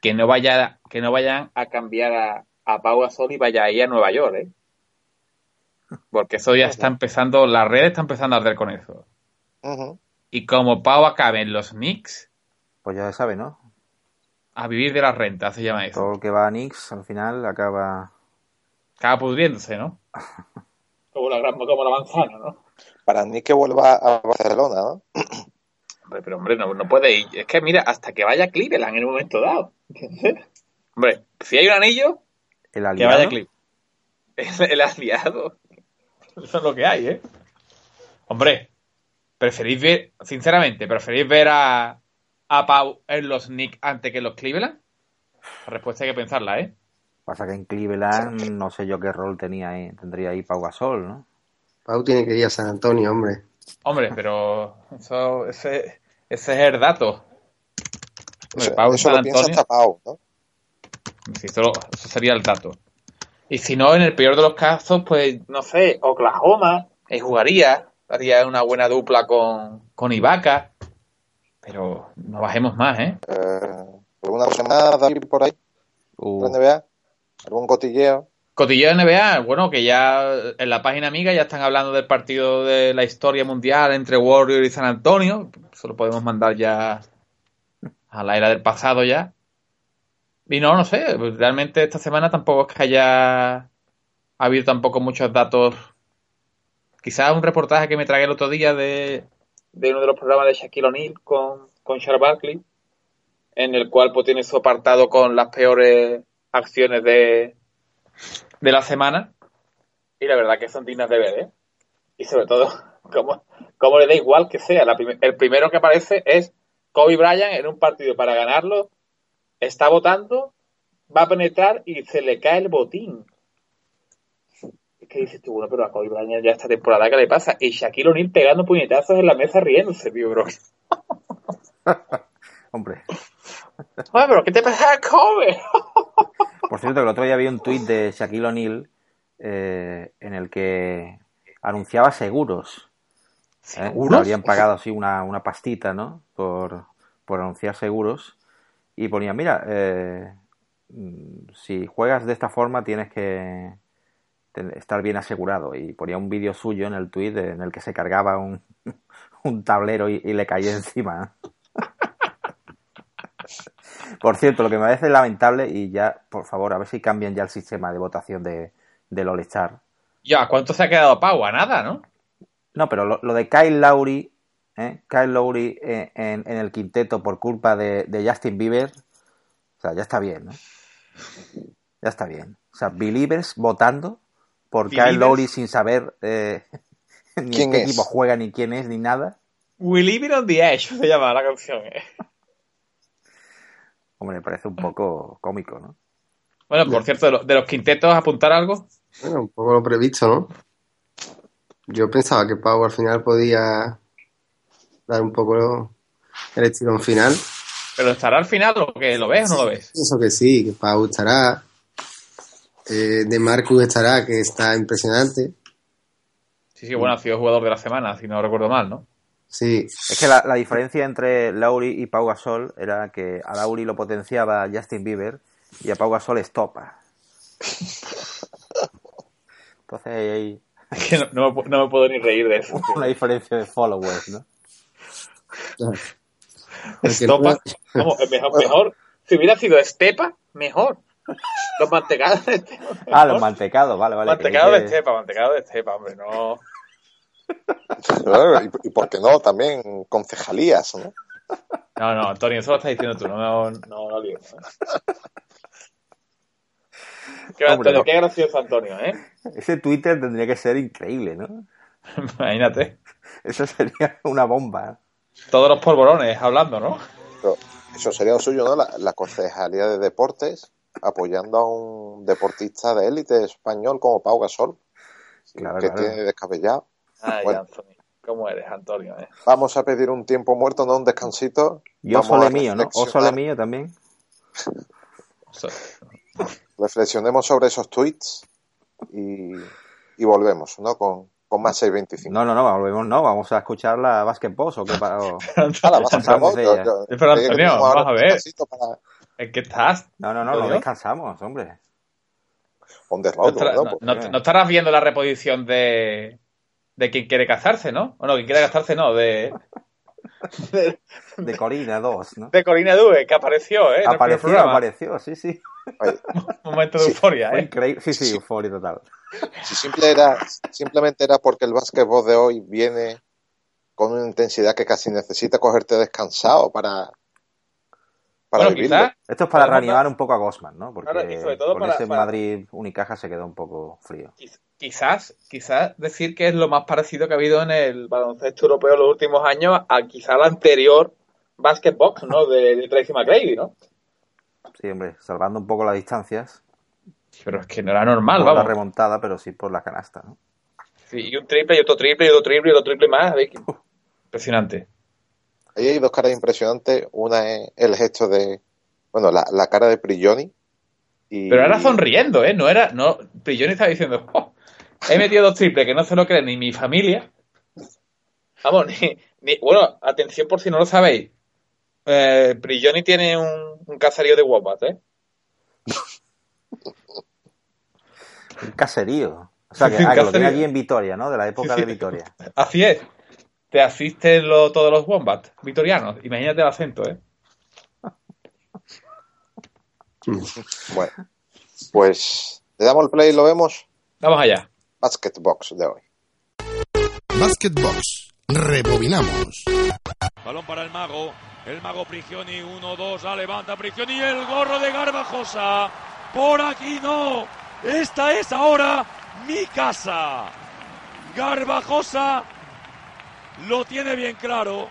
que no vaya, que no vayan a cambiar a, a Pau Gasol y vaya ahí a Nueva York, ¿eh? Porque eso ya está empezando, la red está empezando a arder con eso. Y como Pau acabe en los Knicks, Pues ya se sabe, ¿no? a vivir de las rentas, se llama eso. Todo el que va a Knicks al final acaba Acaba pudriéndose, ¿no? [laughs] Como la, gran, como la manzana, ¿no? Para ni que vuelva a Barcelona, ¿no? [clears throat] Hombre, pero hombre, no, no puede ir. Es que mira, hasta que vaya Cleveland en un momento dado. ¿Entiendes? Hombre, si hay un anillo, el que vaya Cleveland. El, [laughs] el aliado. [laughs] Eso es lo que hay, ¿eh? Hombre, ¿preferís ver, sinceramente, preferís ver a, a Pau en los Knicks antes que en los Cleveland? La respuesta hay que pensarla, ¿eh? Pasa que en Cleveland no sé yo qué rol tenía ahí, tendría ahí Pau Gasol, ¿no? Pau tiene que ir a San Antonio, hombre. Hombre, pero eso, ese, ese es el dato. Hombre, Pau en eso San lo piensa Antonio- hasta Pau, ¿no? Sí, eso, lo- eso sería el dato. Y si no, en el peor de los casos, pues, no sé, Oklahoma, ahí jugaría, haría una buena dupla con, con Ibaka, pero no bajemos más, ¿eh? Eh, ¿Alguna semana David por ahí? Uh, ¿La NBA? ¿Algún cotilleo? Cotilleo de NBA, bueno, que ya en la página amiga ya están hablando del partido de la historia mundial entre Warriors y San Antonio, eso lo podemos mandar ya a la era del pasado ya. Y no, no sé, pues realmente esta semana tampoco es que haya habido tampoco muchos datos. Quizás un reportaje que me tragué el otro día de, de uno de los programas de Shaquille O'Neal con, con Charles Barkley, en el cual pues tiene su apartado con las peores acciones de, de la semana. Y la verdad que son dignas de ver, ¿eh? Y sobre todo, [laughs] como, como le da igual que sea. El primero que aparece es Kobe Bryant en un partido para ganarlo. Está votando, va a penetrar y se le cae el botín. Es que dices tú, bueno, pero a Kobe Bryant ya esta temporada, ¿qué le pasa? Y Shaquille O'Neal pegando puñetazos en la mesa riéndose, tío, bro. [laughs] hombre, Oye, pero ¿qué te pasa, Kobe? [laughs] por cierto, que el otro día había un tuit de Shaquille O'Neal eh, en el que anunciaba seguros. ¿eh? ¿Seguros? Le habrían pagado así una, una pastita, ¿no? Por, por anunciar seguros. Y ponía, mira, eh, si juegas de esta forma tienes que estar bien asegurado. Y ponía un vídeo suyo en el tuit en el que se cargaba un, [laughs] un tablero y, y le caía encima. [laughs] Por cierto, lo que me parece lamentable, y ya, por favor, a ver si cambian ya el sistema de votación de, del All-Star. Ya, ¿cuánto se ha quedado Pau? A nada, ¿no? No, pero lo, lo de Kyle Lowry, ¿eh? Kyle Lowry eh, en, en el quinteto por culpa de, de Justin Bieber, o sea, ya está bien, ¿no? Ya está bien. O sea, Believers votando por Kyle. Lowry sin saber eh, [laughs] ni en ¿Quién qué es? equipo juega, ni quién es, ni nada. We Live It on the Edge se llama la canción, ¿eh? [laughs] Hombre, me parece un poco cómico, ¿no? Bueno, por cierto, de, lo- de los quintetos, apuntar algo. Bueno, un poco lo previsto, ¿no? Yo pensaba que Pau al final podía dar un poco el estirón final. ¿Pero estará al final o que lo ves o no lo ves? Pienso que sí, que Pau estará. Eh, de Marcus estará, que está impresionante. Sí, sí, bueno, ha sido jugador de la semana, si no recuerdo mal, ¿no? Sí, Es que la, la diferencia entre Lowry y Pau Gasol era que a Lowry lo potenciaba Justin Bieber y a Pau Gasol estopa. [laughs] Entonces ahí hay Es que no, no me, pu- no me puedo ni reír de eso. [laughs] una diferencia de followers, ¿no? [laughs] Estopa. Vamos, mejor, [laughs] mejor. Si hubiera sido Estepa, mejor. Los mantecados de Estepa. Ah, los mantecados, vale, vale. Mantecados de que- Estepa, mantecados de Estepa, hombre, no. Claro, y, y por qué no, también concejalías, ¿no? No, no, Antonio, eso lo estás diciendo tú, no, no, no, no lío. Qué, Hombre, Antonio, no. qué gracioso, Antonio, ¿eh? Ese Twitter tendría que ser increíble, ¿no? [laughs] Imagínate. Eso sería una bomba. Todos los polvorones hablando, ¿no? Pero eso sería lo suyo, ¿no? La, la concejalía de deportes apoyando a un deportista de élite español como Pau Gasol, Claro, que claro. tiene descabellado. Ay, Bueno. Antonio, ¿cómo eres, Antonio? Eh? Vamos a pedir un tiempo muerto, no un descansito. Yo Vamos a sole mío, ¿no? O sole reflexionar. mío también. Reflexionemos sobre esos tweets y, y volvemos, ¿no? Con, 625. No, no, no, volvemos, no, vamos a escuchar la Basketball o qué pa- o- [laughs] Ala, vas a Pasamos de yo- ella. yo- Pero, Antonio, vamos a ver. para ¿En qué estás? No, no, no, no descansamos, hombre. on the No, road, estará- ¿no? no- Pues, no- no estarás viendo la reposición de, de quien quiere casarse, ¿no? O no, quien quiere casarse no, de, de, De Corina 2, ¿no? de Corina Due, que apareció, ¿eh? Apareció, apareció, sí, sí. Oye, [laughs] Un momento de Sí, euforia, ¿eh? increíble. Sí, sí, euforia total. si simple era, simplemente era porque el básquetbol de hoy viene con una intensidad que casi necesita cogerte descansado para, para Bueno, vivirlo. quizás Esto es para reanimar un poco a Gosman, ¿no? Porque Claro, y sobre todo con para- ese para- Madrid Unicaja se quedó un poco frío. Quiz- Quizás, quizás decir que es lo más parecido que ha habido en el baloncesto europeo en los últimos años a quizá la anterior Basketbox, ¿no? De, de Tracy McGrady, ¿no? Sí, hombre, salvando un poco las distancias. Pero es que no era normal, por la vamos. remontada, pero sí por la canasta, ¿no? Sí, y un triple, y otro triple, y otro triple, y otro triple más. Impresionante. Ahí hay dos caras impresionantes. Una es el gesto de, bueno, la, la cara de Prigioni. Y, Pero era sonriendo, ¿eh? No era, no, Prilloni estaba diciendo, "Oh, he metido dos triples que no se lo cree ni mi familia. Vamos, ni, ni- bueno, atención por si no lo sabéis. Eh, Prigioni tiene un, un caserío de wombats, ¿eh? [laughs] Un caserío. O sea, que, [laughs] ah, lo tiene allí en Vitoria, ¿no? De la época Sí, sí. de Vitoria. [laughs] Así es. Te asisten lo- todos los wombats vitorianos. Imagínate el acento, ¿eh? Bueno, pues le damos el play y lo vemos. Vamos allá. Basketbox de hoy. Basketbox. Rebobinamos. Balón para el mago. El mago Prigioni, 1-2, la levanta Prigioni, el gorro de Garbajosa. Por aquí no. Esta es ahora mi casa. Garbajosa lo tiene bien claro.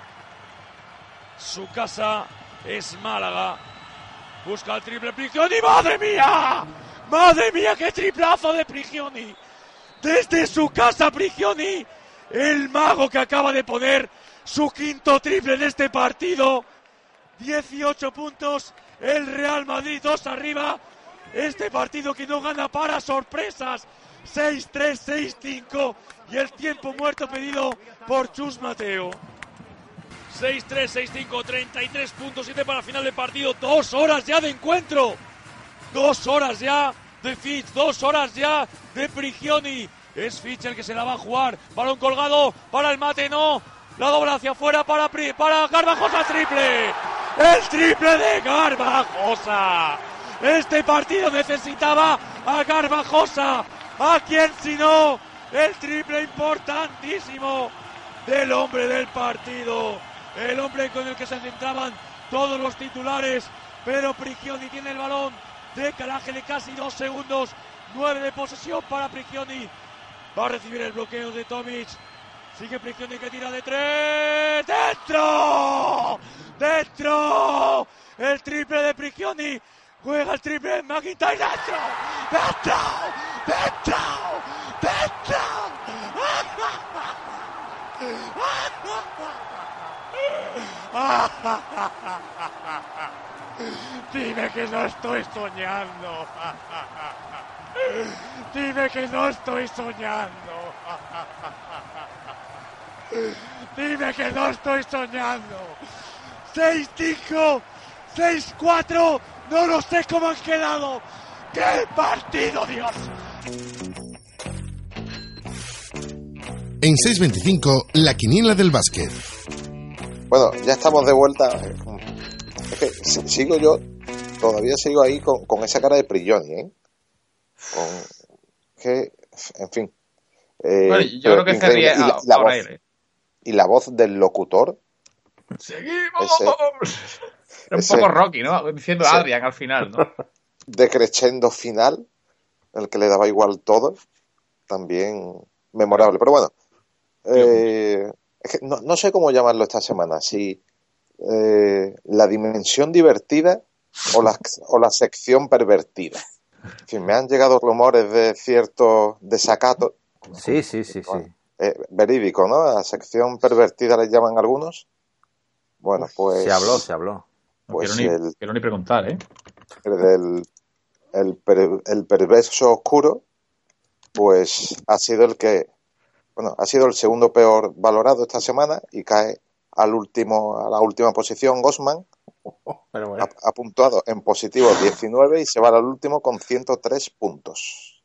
Su casa es Málaga. Busca el triple Prigioni. ¡Madre mía! ¡Madre mía, qué triplazo de Prigioni! Desde su casa Prigioni, el mago que acaba de poner su quinto triple en este partido. 18 puntos, el Real Madrid 2 arriba. Este partido que no gana para sorpresas. 6-3, 6-5 y el tiempo muerto pedido por Chus Mateo. 6-3, 6-5, 33 puntos, 7 para final del partido. Dos horas ya de encuentro. Dos horas ya de Fitch, dos horas ya de Prigioni. Es Fitch el que se la va a jugar. Balón colgado para el mate, no. La dobla hacia afuera para, para Garbajosa, triple. El triple de Garbajosa. Este partido necesitaba a Garbajosa. ¿A quién si no? El triple importantísimo del hombre del partido. El hombre con el que se centraban todos los titulares. Pero Prigioni tiene el balón de caraje de casi dos segundos. Nueve de posesión para Prigioni. Va a recibir el bloqueo de Tomic. Sigue Prigioni que tira de tres. ¡Dentro! ¡Dentro! El triple de Prigioni. Juega el triple de McIntyre. ¡Dentro! ¡Dentro! ¡Dentro! ¡Dentro! [laughs] Dime que no estoy soñando. [laughs] Dime que no estoy soñando. Dime que no estoy soñando. 6-5, 6-4, no lo sé cómo han quedado. ¡Qué partido, Dios! En 625, la quiniela del básquet. Bueno, ya estamos de vuelta. Es que si- sigo yo, todavía sigo ahí con, con esa cara de Prigioni, ¿eh? Con, que, en fin. Eh, Bueno, yo creo que se ríe y la, a- la ahora voz, ¿eh? y la voz del locutor, ¡Seguimos! Ese- Era un ese- poco Rocky, ¿no? Diciendo ese- Adrian al final, ¿no? [laughs] decreciendo final, el que le daba igual todo, también memorable. Pero bueno, eh, es que no, no sé cómo llamarlo esta semana, si eh, la dimensión divertida o la, o la sección pervertida. Fin, me han llegado rumores de cierto desacato, Sí, sí, sí, sí. eh, verídico, ¿no? A sección pervertida le llaman algunos. Bueno, pues... Se habló, se habló. No Pues quiero, ni, el- quiero ni preguntar, ¿eh? el del el, per- el perverso oscuro, pues ha sido el que, bueno, ha sido el segundo peor valorado esta semana y cae al último, a la última posición Gosman, bueno. ha, ha puntuado en positivo 19 y se va al último con 103 puntos.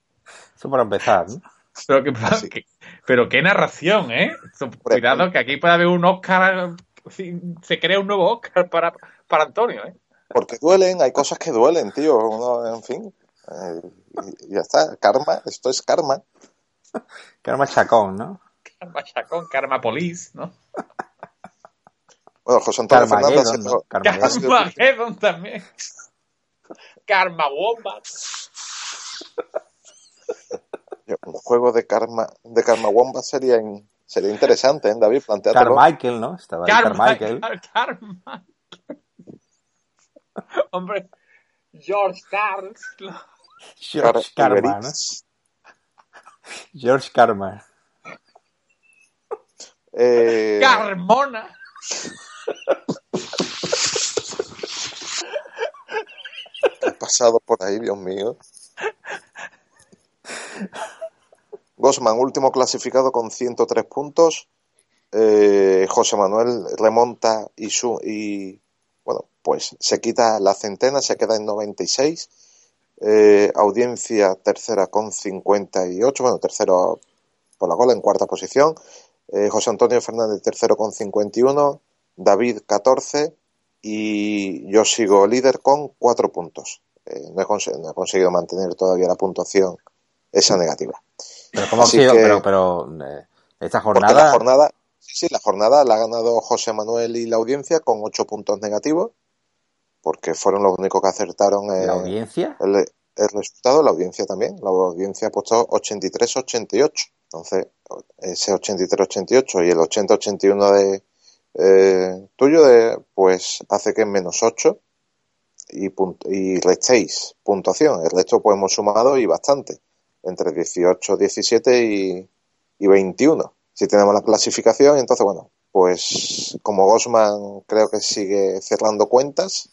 Eso para empezar, ¿no? Pero, que, Sí. que- pero qué narración, ¿eh? Cuidado que aquí puede haber un Oscar, se crea un nuevo Oscar para, para Antonio, ¿eh? Porque duelen, hay cosas que duelen, tío, uno, en fin, eh, y, y ya está, karma, esto es karma. Karma Chacón, ¿no? Karma Chacón, Karma Police, ¿no? Bueno, José Antonio Fernández ha Carmageddon, también. Karma Wombat. [laughs] un juego de karma, de karma Wombat sería, in- sería interesante, ¿eh, David? Planteátelo. Carmichael, ¿no? Estaba ahí Carmichael. Carmichael. [laughs] Hombre, George Carls. George Car- Karma, ¿no? Iberitz. George Karma. Eh, Carmona. ¿Qué ha pasado por ahí, Dios mío? Gosman, último clasificado con 103 puntos. Eh, José Manuel remonta y, su, y, bueno, pues se quita la centena, se queda en 96. Eh, audiencia tercera con 58, bueno, tercero por la cola en cuarta posición. Eh, José Antonio Fernández tercero con 51. David 14 y yo sigo líder con cuatro puntos. Eh, no, he no he conseguido mantener todavía la puntuación esa negativa. Pero ¿cómo ha Así sido? que- Pero, pero eh, esta jornada... la jornada, sí, sí, la jornada la ha ganado José Manuel y la audiencia con ocho puntos negativos, porque fueron los únicos que acertaron eh, ¿La audiencia? el, el resultado, la audiencia también. La audiencia ha puesto 83-88. Entonces, ese 83-88 y el 80-81 de eh, tuyo, de, pues hace que en menos 8 y, y restéis puntuación. El resto pues hemos sumado y bastante, entre 18, 17 y, y 21. Si tenemos la clasificación, entonces bueno, pues como Gosman creo que sigue cerrando cuentas,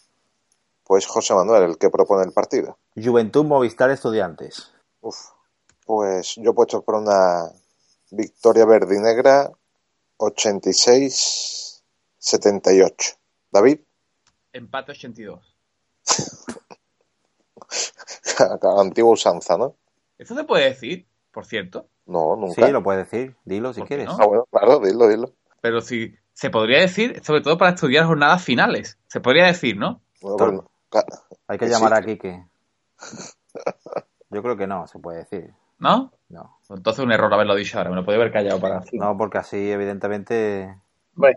pues José Manuel el que propone el partido. Juventud Movistar Estudiantes. Uf, pues yo he puesto por una victoria verde y negra 86-78. David, Empate 82. [laughs] antigua usanza, ¿no? ¿Eso se puede decir, por cierto? No, nunca. Sí, lo puedes decir. Dilo si ¿Por qué quieres. no? Ah, bueno, claro, dilo, dilo. Pero si se podría decir, sobre todo para estudiar jornadas finales. Se podría decir, ¿no? Bueno, ca- Hay que llamar sí. a Quique. Yo creo que no, se puede decir. ¿No? No. Entonces un error haberlo dicho ahora. Me lo podía haber callado para. No, porque así, evidentemente,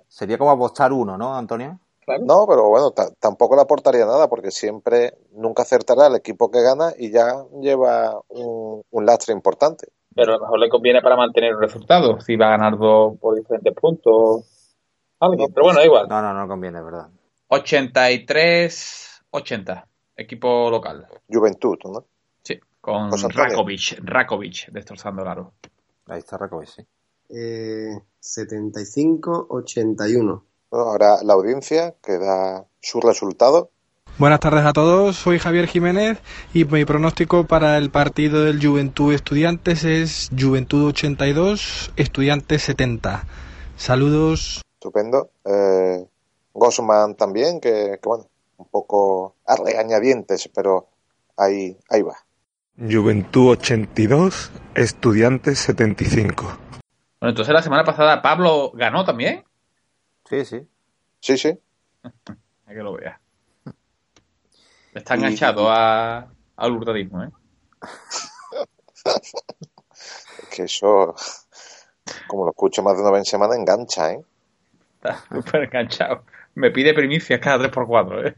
Sería como apostar uno, ¿no, Antonio? claro. No, pero bueno, ta- tampoco le aportaría nada porque siempre, nunca acertará el equipo que gana y ya lleva un, un lastre importante. Pero a lo mejor le conviene para mantener un resultado. Si va a ganar dos por diferentes puntos. Algo. Pero bueno, da igual. No, no, no conviene, verdad. 83-80. Equipo local. Juventud, ¿no? Sí. Con. Rakovic. Rakovic destrozando el aro. Ahí está Rakovic, sí. Eh, 75-81. Bueno, ahora la audiencia que da su resultado. Buenas tardes a todos, soy Javier Jiménez y mi pronóstico para el partido del Juventud Estudiantes es Juventud 82, Estudiantes 70. Saludos. Estupendo. Eh, Gosman también, que, que, bueno, un poco a regañadientes, pero ahí, ahí va. Juventud 82, Estudiantes 75. Bueno, entonces la semana pasada Pablo ganó también. Sí, sí. Sí, sí. [laughs] Hay que lo vea. Está Y- enganchado a, al hurtadismo, ¿eh? [laughs] Es que eso, como lo escucho más de una vez en semana, engancha, ¿eh? Está súper enganchado. Me pide primicias cada 3x4, ¿eh?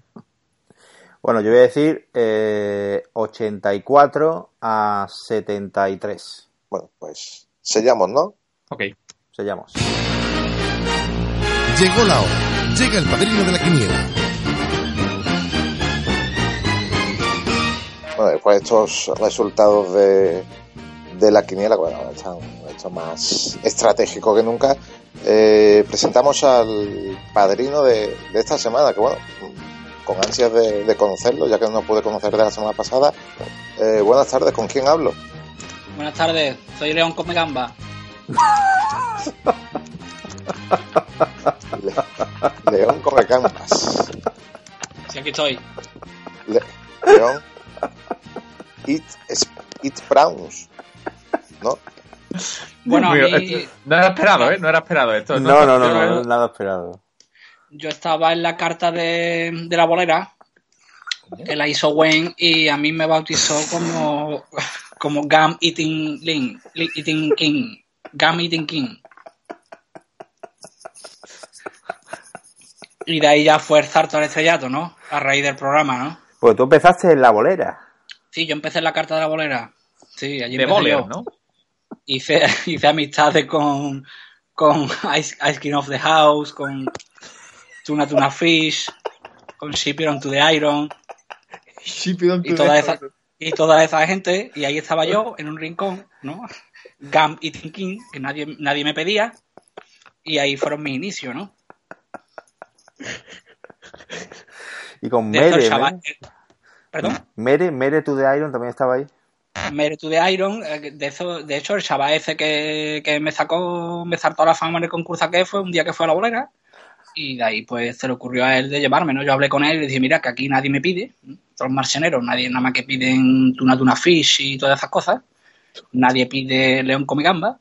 Bueno, yo voy a decir eh, 84 a 73. Bueno, pues sellamos, ¿no? Ok. Sellamos. Llegó la hora. Llega el padrino de la quiniela. Bueno, después de estos resultados de, de la quiniela, bueno, están esto más estratégico que nunca, eh, presentamos al padrino de, de esta semana, que bueno, con ansias de, de conocerlo, ya que no pude conocer de la semana pasada. Eh, buenas tardes, ¿con quién hablo? Buenas tardes, soy León Come Gamba. Le- [laughs] León come gambas. Sí, aquí estoy. Le- León eat, eat browns. ¿No? Bueno, a Dios mío, mí- esto- no era esperado, ¿eh? No era esperado esto. No, no, no, no, nada esperado. Yo estaba en la carta de, de la bolera, que la hizo Wayne, y a mí me bautizó como, como Gum Eating Link, Li- Eating King. Gum Eating King. Y de ahí ya fue el salto al estrellato, ¿no? A raíz del programa, ¿no? Pues tú empezaste en la bolera. Sí, yo empecé en la carta de la bolera. Sí, allí De empecé boler, yo. ¿no? hice, [laughs] hice amistades con, con Ice, Ice King of the House, con Tuna Tuna Fish, con on to the Iron y toda esa, y toda esa gente, y ahí estaba yo en un rincón, ¿no? Gam y King, que nadie, nadie me pedía, y ahí fueron mis inicios, ¿no? [laughs] Y con De Mere, Perdón. Mere, Mere to the Iron también estaba ahí. Mere to the Iron, eh, de, eso, de hecho, el chaval ese que, que me sacó, me saltó a la fama en el concurso que fue un día que fue a la bolera. Y de ahí, pues, se le ocurrió a él de llevarme, ¿no? Yo hablé con él y le dije, mira, que aquí nadie me pide, todos los marceneros, nadie nada más que piden tuna tuna fish y todas esas cosas. Nadie pide león come gamba.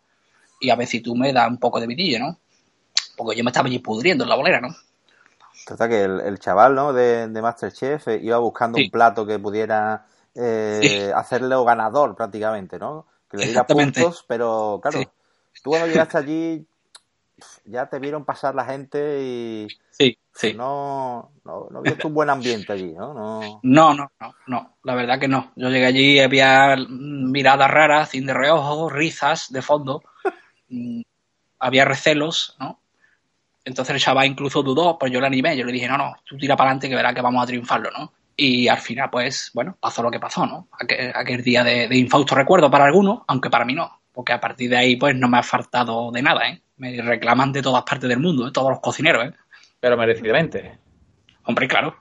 Y a ver si tú me das un poco de vidilla, ¿no? Porque yo me estaba allí pudriendo en la bolera, ¿no? Trata que el, el chaval, ¿no? De, de Masterchef eh, iba buscando Sí. un plato que pudiera eh, Sí. hacerle ganador prácticamente, ¿no? Que le diera puntos, pero claro, Sí. tú cuando llegaste allí ya te vieron pasar la gente y Sí, sí. no, no, no un buen ambiente allí, ¿no? no No, no, no, no, la verdad que no. Yo llegué allí y había miradas raras, sin de reojo, risas de fondo, [laughs] Mm, había recelos, ¿no? Entonces el chaval incluso dudó, pues yo le animé, yo le dije, no, no, tú tira para adelante que verás que vamos a triunfarlo, ¿no? Y al final, pues, bueno, pasó lo que pasó, ¿no? Aquel, aquel día de, de infausto recuerdo para algunos, aunque para mí no, porque a partir de ahí, pues, no me ha faltado de nada, ¿eh? Me reclaman de todas partes del mundo, ¿eh? todos los cocineros, ¿eh? Pero merecidamente. Hombre, claro.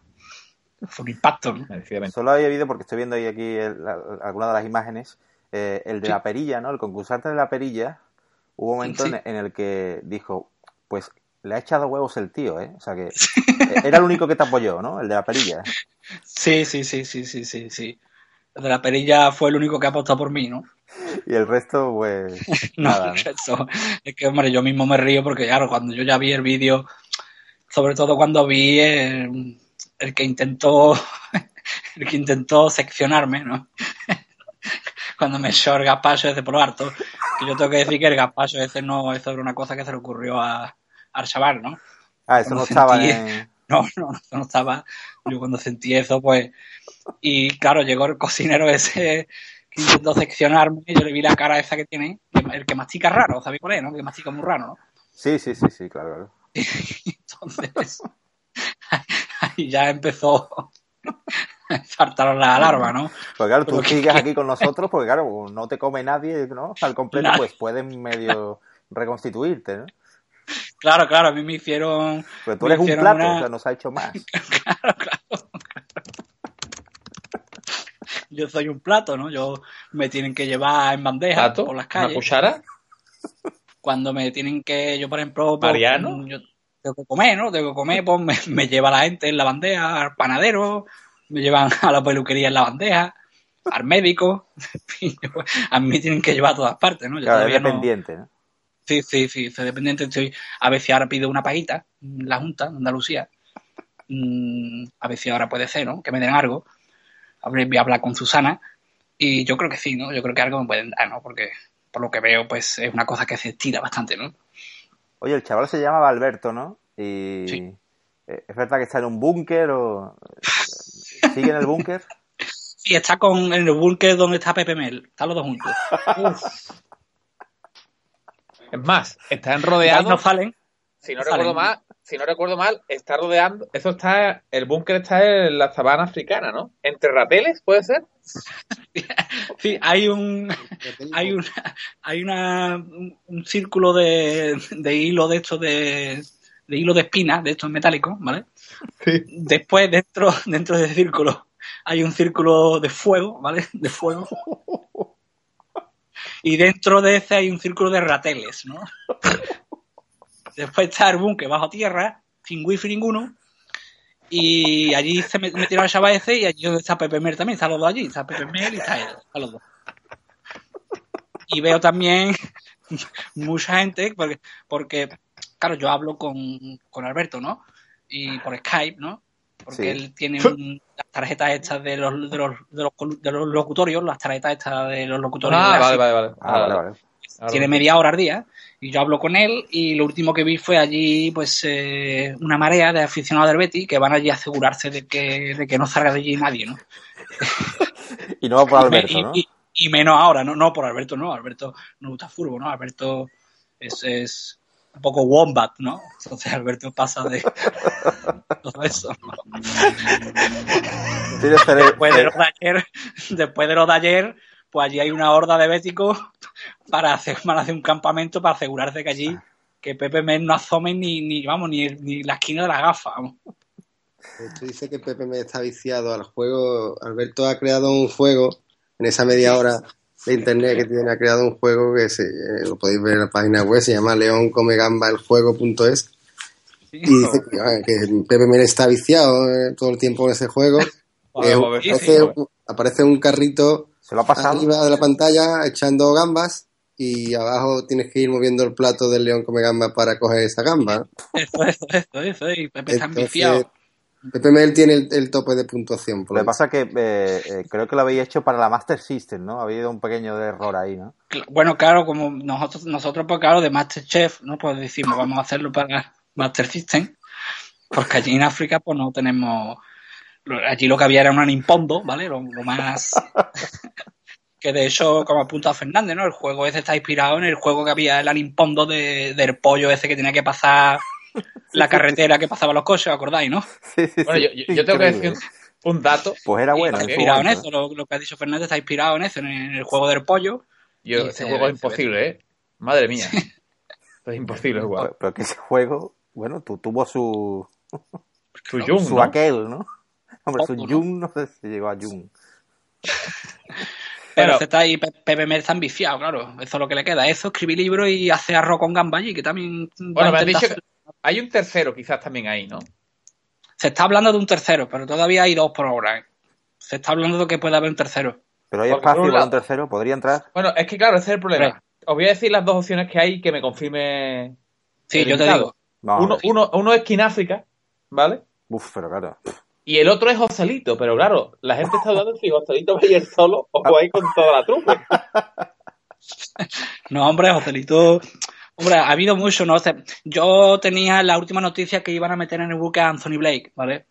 Fue un impacto, ¿no? Merecidamente. Solo había habido, porque estoy viendo ahí aquí algunas de las imágenes, eh, el de Sí. la perilla, ¿no? El concursante de la perilla, hubo un momento Sí. en, en el que dijo, pues le ha echado huevos el tío, ¿eh? O sea que eh, era el único que te apoyó, ¿no? El de la perilla. Sí, sí, sí, sí, sí, sí, sí. El de la perilla fue el único que apostó por mí, ¿no? Y el resto, pues, [laughs] No, nada. ¿no? eso. Es que, hombre, yo mismo me río porque, claro, cuando yo ya vi el vídeo, sobre todo cuando vi el, el que intentó, [laughs] el que intentó seccionarme, ¿no? [laughs] Cuando me echó el gazpacho ese por lo harto, que yo tengo que decir que el gazpacho ese no, eso era una cosa que se le ocurrió a, al chaval, ¿no? Ah, eso Cuando no estaba sentí- en... [laughs] No, no, eso no estaba. Yo cuando sentí eso, pues. Y claro, llegó el cocinero ese que intentó seccionarme. y Yo le vi la cara esa que tiene. El que mastica raro, ¿sabéis cuál es? ¿no? Que mastica muy raro, ¿no? Sí, sí, sí, sí, claro, claro. [laughs] Entonces. Ahí ya empezó a saltar la alarma, ¿no? Pues claro, tú sigues aquí con nosotros porque, claro, no te come nadie, ¿no? Al completo, pues pueden medio reconstituirte, ¿no? Claro, claro, a mí me hicieron. Pero tú eres un plato, una- o sea, nos ha hecho más. [laughs] Yo soy un plato, ¿no? Yo me tienen que llevar en bandeja ¿Plato? por las ¿Una calles. cuchara? [laughs] cuando me tienen que, yo por ejemplo, pues, ¿Mariano? yo tengo que comer, ¿no? Tengo que comer, pues me, me lleva la gente en la bandeja, al panadero, me llevan a la peluquería en la bandeja, al médico, [laughs] a mí me tienen que llevar a todas partes, ¿no? Yo Claro, todavía no- dependiente, ¿no? Sí, sí, sí, soy dependiente. Estoy, a ver si ahora pido una paguita, en la Junta de Andalucía. Mm, a ver si ahora puede ser, ¿no? Que me den algo. A ver, voy a hablar con Susana. Y yo creo que sí, ¿no? Yo creo que algo me pueden dar, ¿no? Porque por lo que veo, pues es una cosa que se estira bastante, ¿no? Oye, el chaval se llamaba Alberto, ¿no? Y Sí. eh, es verdad que está en un búnker o sigue en el búnker. [laughs] Sí, está con, en el búnker donde está Pepe Mel. Están los dos juntos. Es más, están rodeados. no salen. si no salen. recuerdo mal, si no recuerdo mal, está rodeando. Eso está. El búnker está en la sabana africana, ¿no? Entre rapeles, ¿puede ser? [laughs] Sí, hay un hay una hay una un, un círculo de, de hilo de estos de, de hilo de espinas, de estos metálicos, ¿vale? Después dentro [laughs] dentro del círculo hay un círculo de fuego, ¿vale? De fuego. [laughs] Y dentro de ese hay un círculo de rateles, ¿no? Después está el búnker bajo tierra, sin wifi ninguno. Y allí se met- metieron a Chava ese y allí donde está Pepe Mer también, están los dos allí, está Pepe Mer y está él, están los dos. Y veo también [laughs] mucha gente, porque, porque claro, yo hablo con, con Alberto, ¿no? Y por Skype, ¿no? Porque Sí. él tiene un- las tarjetas estas de los, de, los, de, los, de los locutorios, las tarjetas estas de los locutorios. Ah, de vale, vale, vale. Ah, vale, vale. Tiene media hora al día y yo hablo con él y lo último que vi fue allí pues eh, una marea de aficionados del Betis que van allí a asegurarse de que, de que no salga de allí nadie, ¿no? [laughs] Y no va por Alberto, y, ¿no? y- y menos ahora, ¿no? No, por Alberto no, Alberto no gusta furbo, ¿no? Alberto es, es un poco wombat, ¿no? Entonces Alberto pasa de [laughs] todo eso. Después de lo de ayer, después de lo de ayer, pues allí hay una horda de béticos para hacer, van a hacer un campamento para asegurarse que allí que Pepe Men no asome ni, ni vamos ni, ni la esquina de la gafa. vamos. Tú dices que Pepe me está viciado al juego. Alberto ha creado un juego en esa media hora de internet que tiene, ha creado un juego que se, eh, lo podéis ver en la página web, se llama leoncomegambaeljuego.es Sí. y dice que, ah, que Pepe Men está viciado eh, todo el tiempo en ese juego. [laughs] Eh, aparece un carrito Se lo ha pasado. arriba de la pantalla echando gambas y abajo tienes que ir moviendo el plato del león come gamba para coger esa gamba. Eso, eso, eso, eso, y Pepe está enviciado. Pepe Mel tiene el, el tope de puntuación. por Lo lo que pasa es que eh, eh, creo que lo habéis hecho para la Master System, ¿no? Ha habido un pequeño error ahí, ¿no? Bueno, claro, como nosotros, nosotros pues claro, de Masterchef, ¿no? Pues decimos, vamos a hacerlo para Master System, porque allí en África pues no tenemos, allí lo que había era una Nimpondo, ¿vale? Lo, lo más... [laughs] que de hecho, como apunta Fernández, ¿no? El juego ese está inspirado en el juego que había, el Nimpondo de, del pollo ese que tenía que pasar la carretera que pasaba los coches, ¿os acordáis, no? Sí, sí, Bueno, yo, yo- yo tengo que decir un dato. Pues era bueno. está en su inspirado en eso, lo, lo que ha dicho Fernández está inspirado en eso, en el juego del pollo. Yo, Y ese se- juego es imposible, ¿eh? Madre mía. Esto es imposible jugar. pero que ese juego, bueno, tu- tuvo su, Su su ¿no? aquel, ¿no? Hombre, su. Jung, no sé si llegó a Jung. [laughs] Pero Bueno. este está ahí, Pe- Pepe Mer está enviciado, claro. Eso es lo que le queda. Eso, escribir libros y hacer arroz con gamba allí, que también. Bueno, a me han dicho que hay un tercero quizás también ahí, ¿no? Se está hablando de un tercero, pero todavía hay dos por ahora. ¿eh? Se está hablando de que puede haber un tercero. Pero hay Porque espacio un para un tercero, podría entrar. Bueno, es que claro, ese es el problema. Os voy a decir las dos opciones que hay y que me confirme. Sí, yo te digo. Uno, uno, uno es Kináfrica, ¿vale? Uf, pero claro. Y el otro es Joselito, pero claro, la gente está dudando si Joselito va a ir solo o va a con toda la trupe. [laughs] No, hombre, Joselito. Hombre, ha habido mucho, no sé. Yo tenía la última noticia que iban a meter en el buque a Anthony Blake, ¿vale?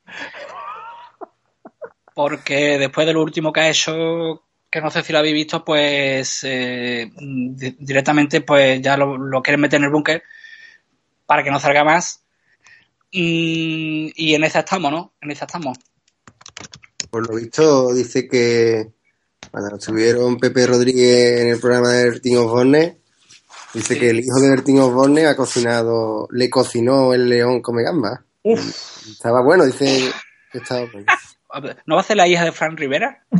Porque después de lo último que ha hecho, que no sé si lo habéis visto, pues eh, di- directamente pues ya lo, lo quieren meter en el búnker para que no salga más. Y, y en esa estamos, ¿no? En esa estamos. Por lo visto, dice que cuando estuvieron Pepe Rodríguez en el programa de Bertín Osborne, dice Sí. que el hijo de Bertín Osborne ha cocinado, le cocinó el león come gamba. Uf, Estaba bueno, dice que estaba bueno. ¿No va a ser la hija de Fran Rivera? [laughs]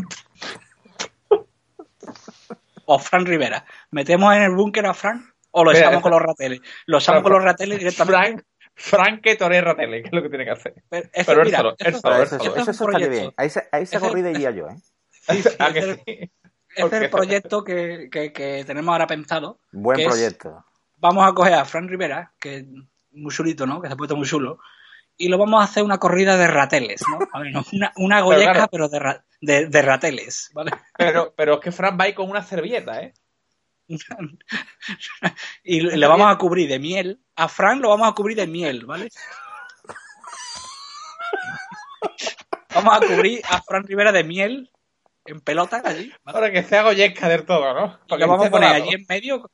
o Fran Rivera. ¿Metemos en el búnker a Fran? ¿O lo echamos con los rateles? Lo echamos con los rateles directamente. Frank, Frank que torera tele, que es lo que tiene que hacer. Pero, eso, Pero él mira, solo, él solo, él eso, solo. eso, Eso es eso un estaría proyecto. bien. Ahí se, ahí se Ese- corrida iría yo, ¿eh? [laughs] sí, sí, ¿A que ese- sí? ese es el proyecto que, que- que tenemos ahora pensado. Buen es- proyecto. Vamos a coger a Fran Rivera, que es muy chulito, ¿no? Que se ha puesto muy chulo. Y lo vamos a hacer una corrida de rateles, ¿no? A ver, no, una, una golleca, claro. pero de, ra- de, de rateles, ¿vale? Pero, pero es que Frank va ahí con una servilleta, ¿eh? [laughs] y le vamos a cubrir de miel. A Frank lo vamos a cubrir de miel, ¿vale? Vamos a cubrir a Frank Rivera de miel en pelota allí. ¿vale? Para que sea goyesca del todo, ¿no? Y Para lo que vamos a poner allí en medio,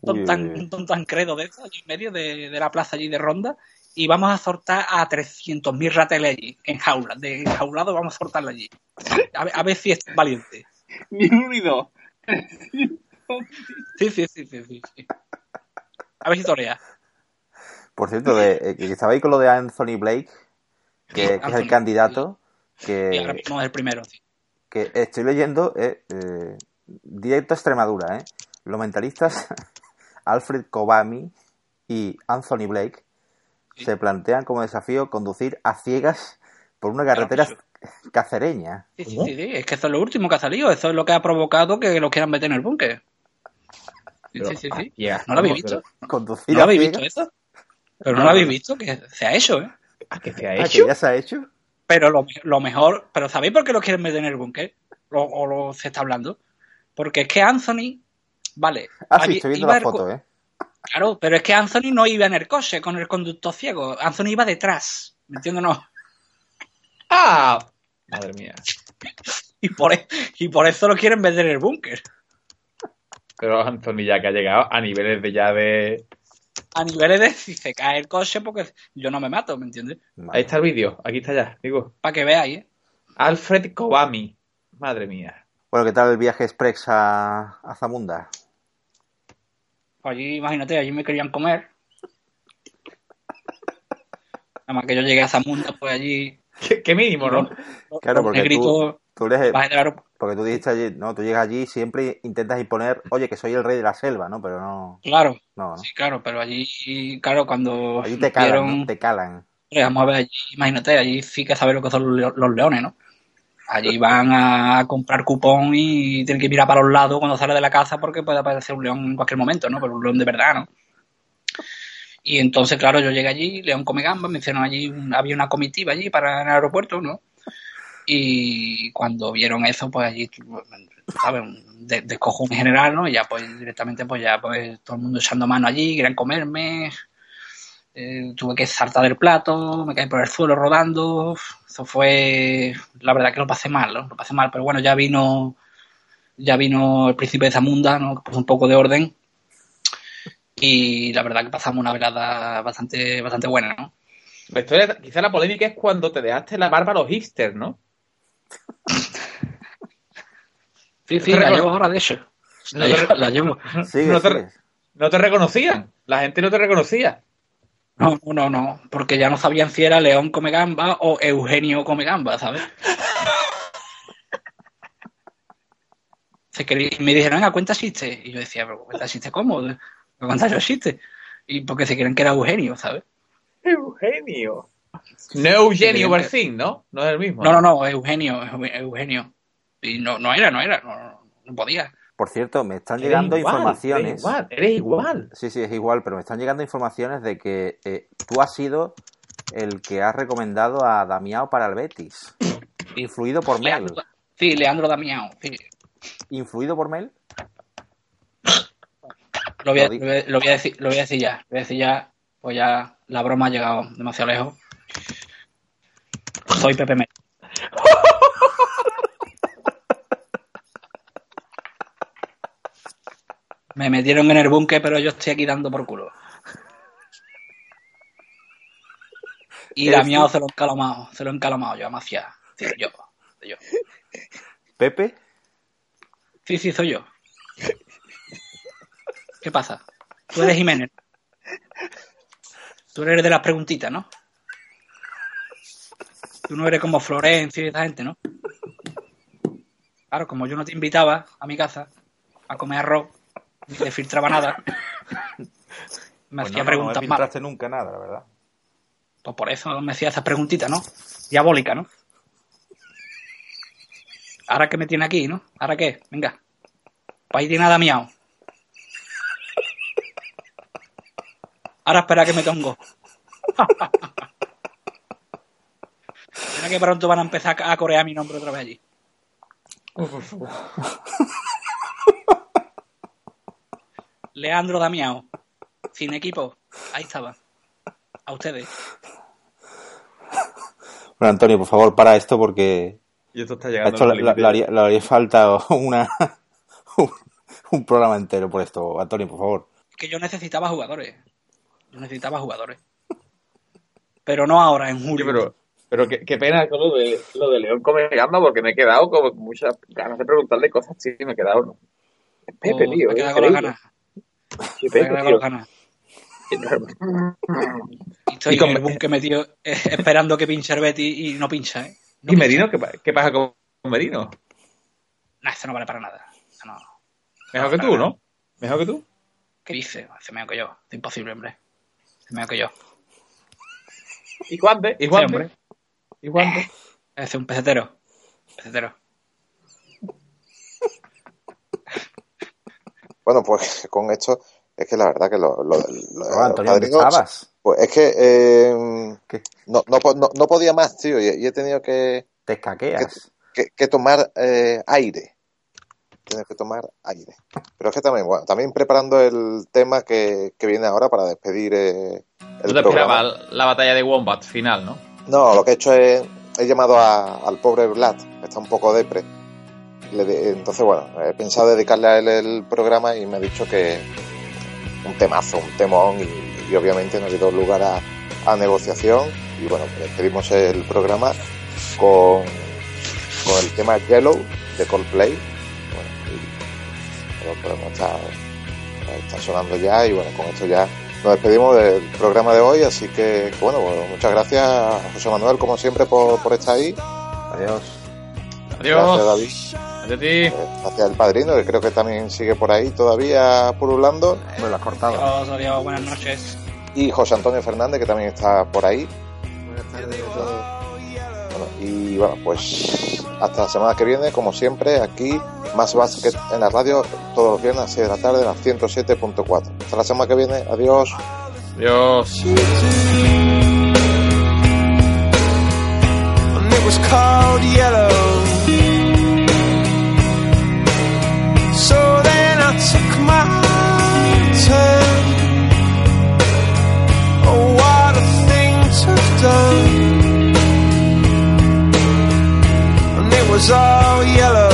un tan, un tan credo de eso, allí en medio de, de la plaza allí de Ronda, y vamos a soltar a 300.000 rateles allí, en jaulas, de enjaulado vamos a soltarlo allí. A ver, a ver si es valiente. Ni uno ni dos. Sí, sí, sí, sí, sí. A ver si torea. Por cierto, de, eh, que estaba ahí con lo de Anthony Blake, que, que es el candidato, Y ahora que, mismo es el primero. sí. que estoy leyendo, eh, eh, directo a Extremadura, ¿eh? Los mentalistas [laughs] Alfred Kobami y Anthony Blake Sí. se plantean como desafío conducir a ciegas por una carretera cacereña. Sí, sí, sí, sí, es que eso es lo último que ha salido, eso es lo que ha provocado que lo quieran meter en el búnker. Sí, sí, sí, ¿No lo habéis visto? Conducir ¿No lo a habéis visto eso? Pero no lo habéis visto, que se ha hecho, ¿eh? Ah, que se ha Ah, que hecho. ya se ha hecho. Pero lo, lo mejor, pero ¿sabéis por qué lo quieren meter en el búnker? O, o lo se está hablando. Porque es que Anthony, vale. Ah, sí, estoy viendo la foto, ¿eh? Claro, pero es que Anthony no iba en el coche con el conductor ciego. Anthony iba detrás. ¿Me entiendes? No. ¡Ah! [laughs] Madre mía. Y por, e- y por eso lo quieren meter en el búnker. Pero Anthony ya que ha llegado a niveles de ya de... A niveles de si se cae el coche, porque yo no me mato, ¿me entiendes? Ahí está el vídeo, aquí está ya, digo. Para que veáis, ¿eh? Alfred Kobami. Madre mía. Bueno, ¿qué tal el viaje express a, a Zamunda? Pues allí, imagínate, allí me querían comer. Nada más que yo llegué a Zamunda, pues allí. [laughs] Qué, qué mínimo, ¿no? los- Claro, porque tú, negritos tú eres, bajan del aeropuerto. porque tú dijiste allí, no, tú llegas allí y siempre intentas imponer, oye, que soy el rey de la selva, ¿no? Pero no, Claro, no, no. sí, claro, pero allí, claro, cuando Allí te calan, vieron- ¿no? Te calan. Vamos a ver, allí, imagínate, allí sí que saber lo que son los, leo- los leones, ¿no? Allí van a comprar cupón y tienen que mirar para los lados cuando sale de la casa porque puede aparecer un león en cualquier momento, ¿no? Pero un león de verdad, ¿no? Y entonces, claro, yo llegué allí, León come gambas, me hicieron allí, un- había una comitiva allí para el aeropuerto, ¿no? Y cuando vieron eso, pues allí, ¿sabes? Un de- descojón en general, ¿no? Y ya, pues directamente, pues ya, pues todo el mundo echando mano allí, querían comerme, eh, tuve que saltar del plato, me caí por el suelo rodando. Eso fue, la verdad que lo pasé mal, ¿no? Lo pasé mal, pero bueno, ya vino, ya vino el príncipe de Zamunda, ¿no? Que puso un poco de orden. Y la verdad que pasamos una velada bastante, bastante buena, ¿no? La historia, quizá la polémica es cuando te dejaste la barba a los hipsters, ¿no? Sí, sí, No te la llevo ahora, de hecho. La No te llevo, re- la llevo. Sigue, no, te, sigue. no te reconocían. La gente no te reconocía. No, no, no, no, porque ya no sabían si era León come gamba o Eugenio come gamba, ¿sabes? Se quería- me dijeron, venga, cuenta chiste. Y yo decía, pero cuenta chiste cómo? ¿Me cuenta yo chiste? Y porque se creen que era Eugenio, ¿sabes? Eugenio. No Eugenio Sí, Bercín, ¿no? No es el mismo. No, no, no, Eugenio, Eu- Eugenio. Y no, no era, no era, no, no, podía. Por cierto, me están Eres llegando igual, informaciones. Eres igual, eres igual. Sí, sí, es igual, pero me están llegando informaciones de que eh, tú has sido el que has recomendado a Damiao para el Betis. Influido por Mel. Leandro, sí, Leandro Damiao, sí. ¿Influido por Mel? Lo voy, a, Lo di- lo voy a- lo voy a decir, lo voy a decir ya, lo voy a decir ya, pues ya la broma ha llegado demasiado lejos. Soy Pepe Mel. Me metieron en el búnker, pero yo estoy aquí dando por culo. Y ¿Eres Damiao tú? se lo he encalamado, se lo he encalamado yo a Mafia. Sí, yo, yo. ¿Pepe? Sí, sí, soy yo. ¿Qué pasa? Tú eres Jiménez. Tú eres de las preguntitas, ¿no? Tú no eres como Florencia y esa gente, ¿no? Claro, como yo no te invitaba a mi casa a comer arroz, ni te filtraba nada, me Pues hacía no, preguntas no me malas. filtraste nunca nada, la verdad. Pues por eso me hacía esas preguntitas, ¿no? Diabólica, ¿no? Ahora que me tiene aquí, ¿no? ¿Ahora qué? Venga. Ahí tiene a Damiao. Ahora espera que me tongo. [laughs] Que pronto van a empezar a corear mi nombre otra vez allí. [laughs] Leandro Damiao. Sin equipo. Ahí estaba. A ustedes. Bueno, Antonio, por favor, para esto porque Y esto está a llegando esto le, haría, haría falta una [laughs] un, un programa entero por esto. Antonio, por favor. Que yo necesitaba jugadores. Yo necesitaba jugadores. Pero no ahora, en julio. pero, pero qué, qué pena con lo de, lo de León come gamba porque me he quedado con muchas ganas de preguntarle cosas. Sí, me he quedado. ¿no? Pepe, Oh, tío. me he es quedado con las ganas. Sí, Me he quedado con las ganas. Y estoy Y con- el búnker metido eh, esperando que pinche Betis y no pincha, ¿eh? No ¿Y pincha. Merino? ¿Qué, qué pasa con Merino? Nah, esto no vale para nada. Esto no. Mejor que tú, ¿no? Mejor que tú. ¿Qué dice? Hace mejor que yo. Es imposible, hombre. Hace mejor que yo. ¿Y Juande? ¿Y Sí, Juande? ¿Y Juande? [laughs] Es un pesetero. Pesetero. [laughs] Bueno, pues con esto es que la verdad que lo, lo, lo- Antonio, ¿dónde padrinos- estabas? Pues es que eh, ¿Qué? no, no, no, no podía más, tío, y, y he tenido que, Te escaqueas. que, que tomar eh, aire. Tienes que tomar aire. Pero es que también, bueno, también preparando el tema que, que viene ahora para despedir eh, el Tú te programa. esperabas la batalla de Wombat final, ¿no? No, lo que he hecho es, he llamado al pobre Vlad, que está un poco depre. Le entonces, bueno, he pensado dedicarle a él el programa y me ha dicho que un temazo, un temón y, y obviamente no ha habido lugar a, negociación y bueno, pues despedimos el programa con, con el tema Yellow de Coldplay. Bueno, y, pero está sonando ya y bueno, con esto ya nos despedimos del programa de hoy, así que, bueno, pues muchas gracias José Manuel, como siempre, por, por estar ahí. Adiós. Gracias Adiós. David. Adiós a ti. Eh, Gracias al padrino, que creo que también sigue por ahí todavía lo has cortado. Adiós, adiós, buenas noches. Y José Antonio Fernández, que también está por ahí. Buenas tardes y bueno, pues hasta la semana que viene, como siempre, aquí, más básquet en la radio, todos los viernes a 6 de la tarde, en la 107.4. Hasta la semana que viene, adiós. Adiós. and was all yellow.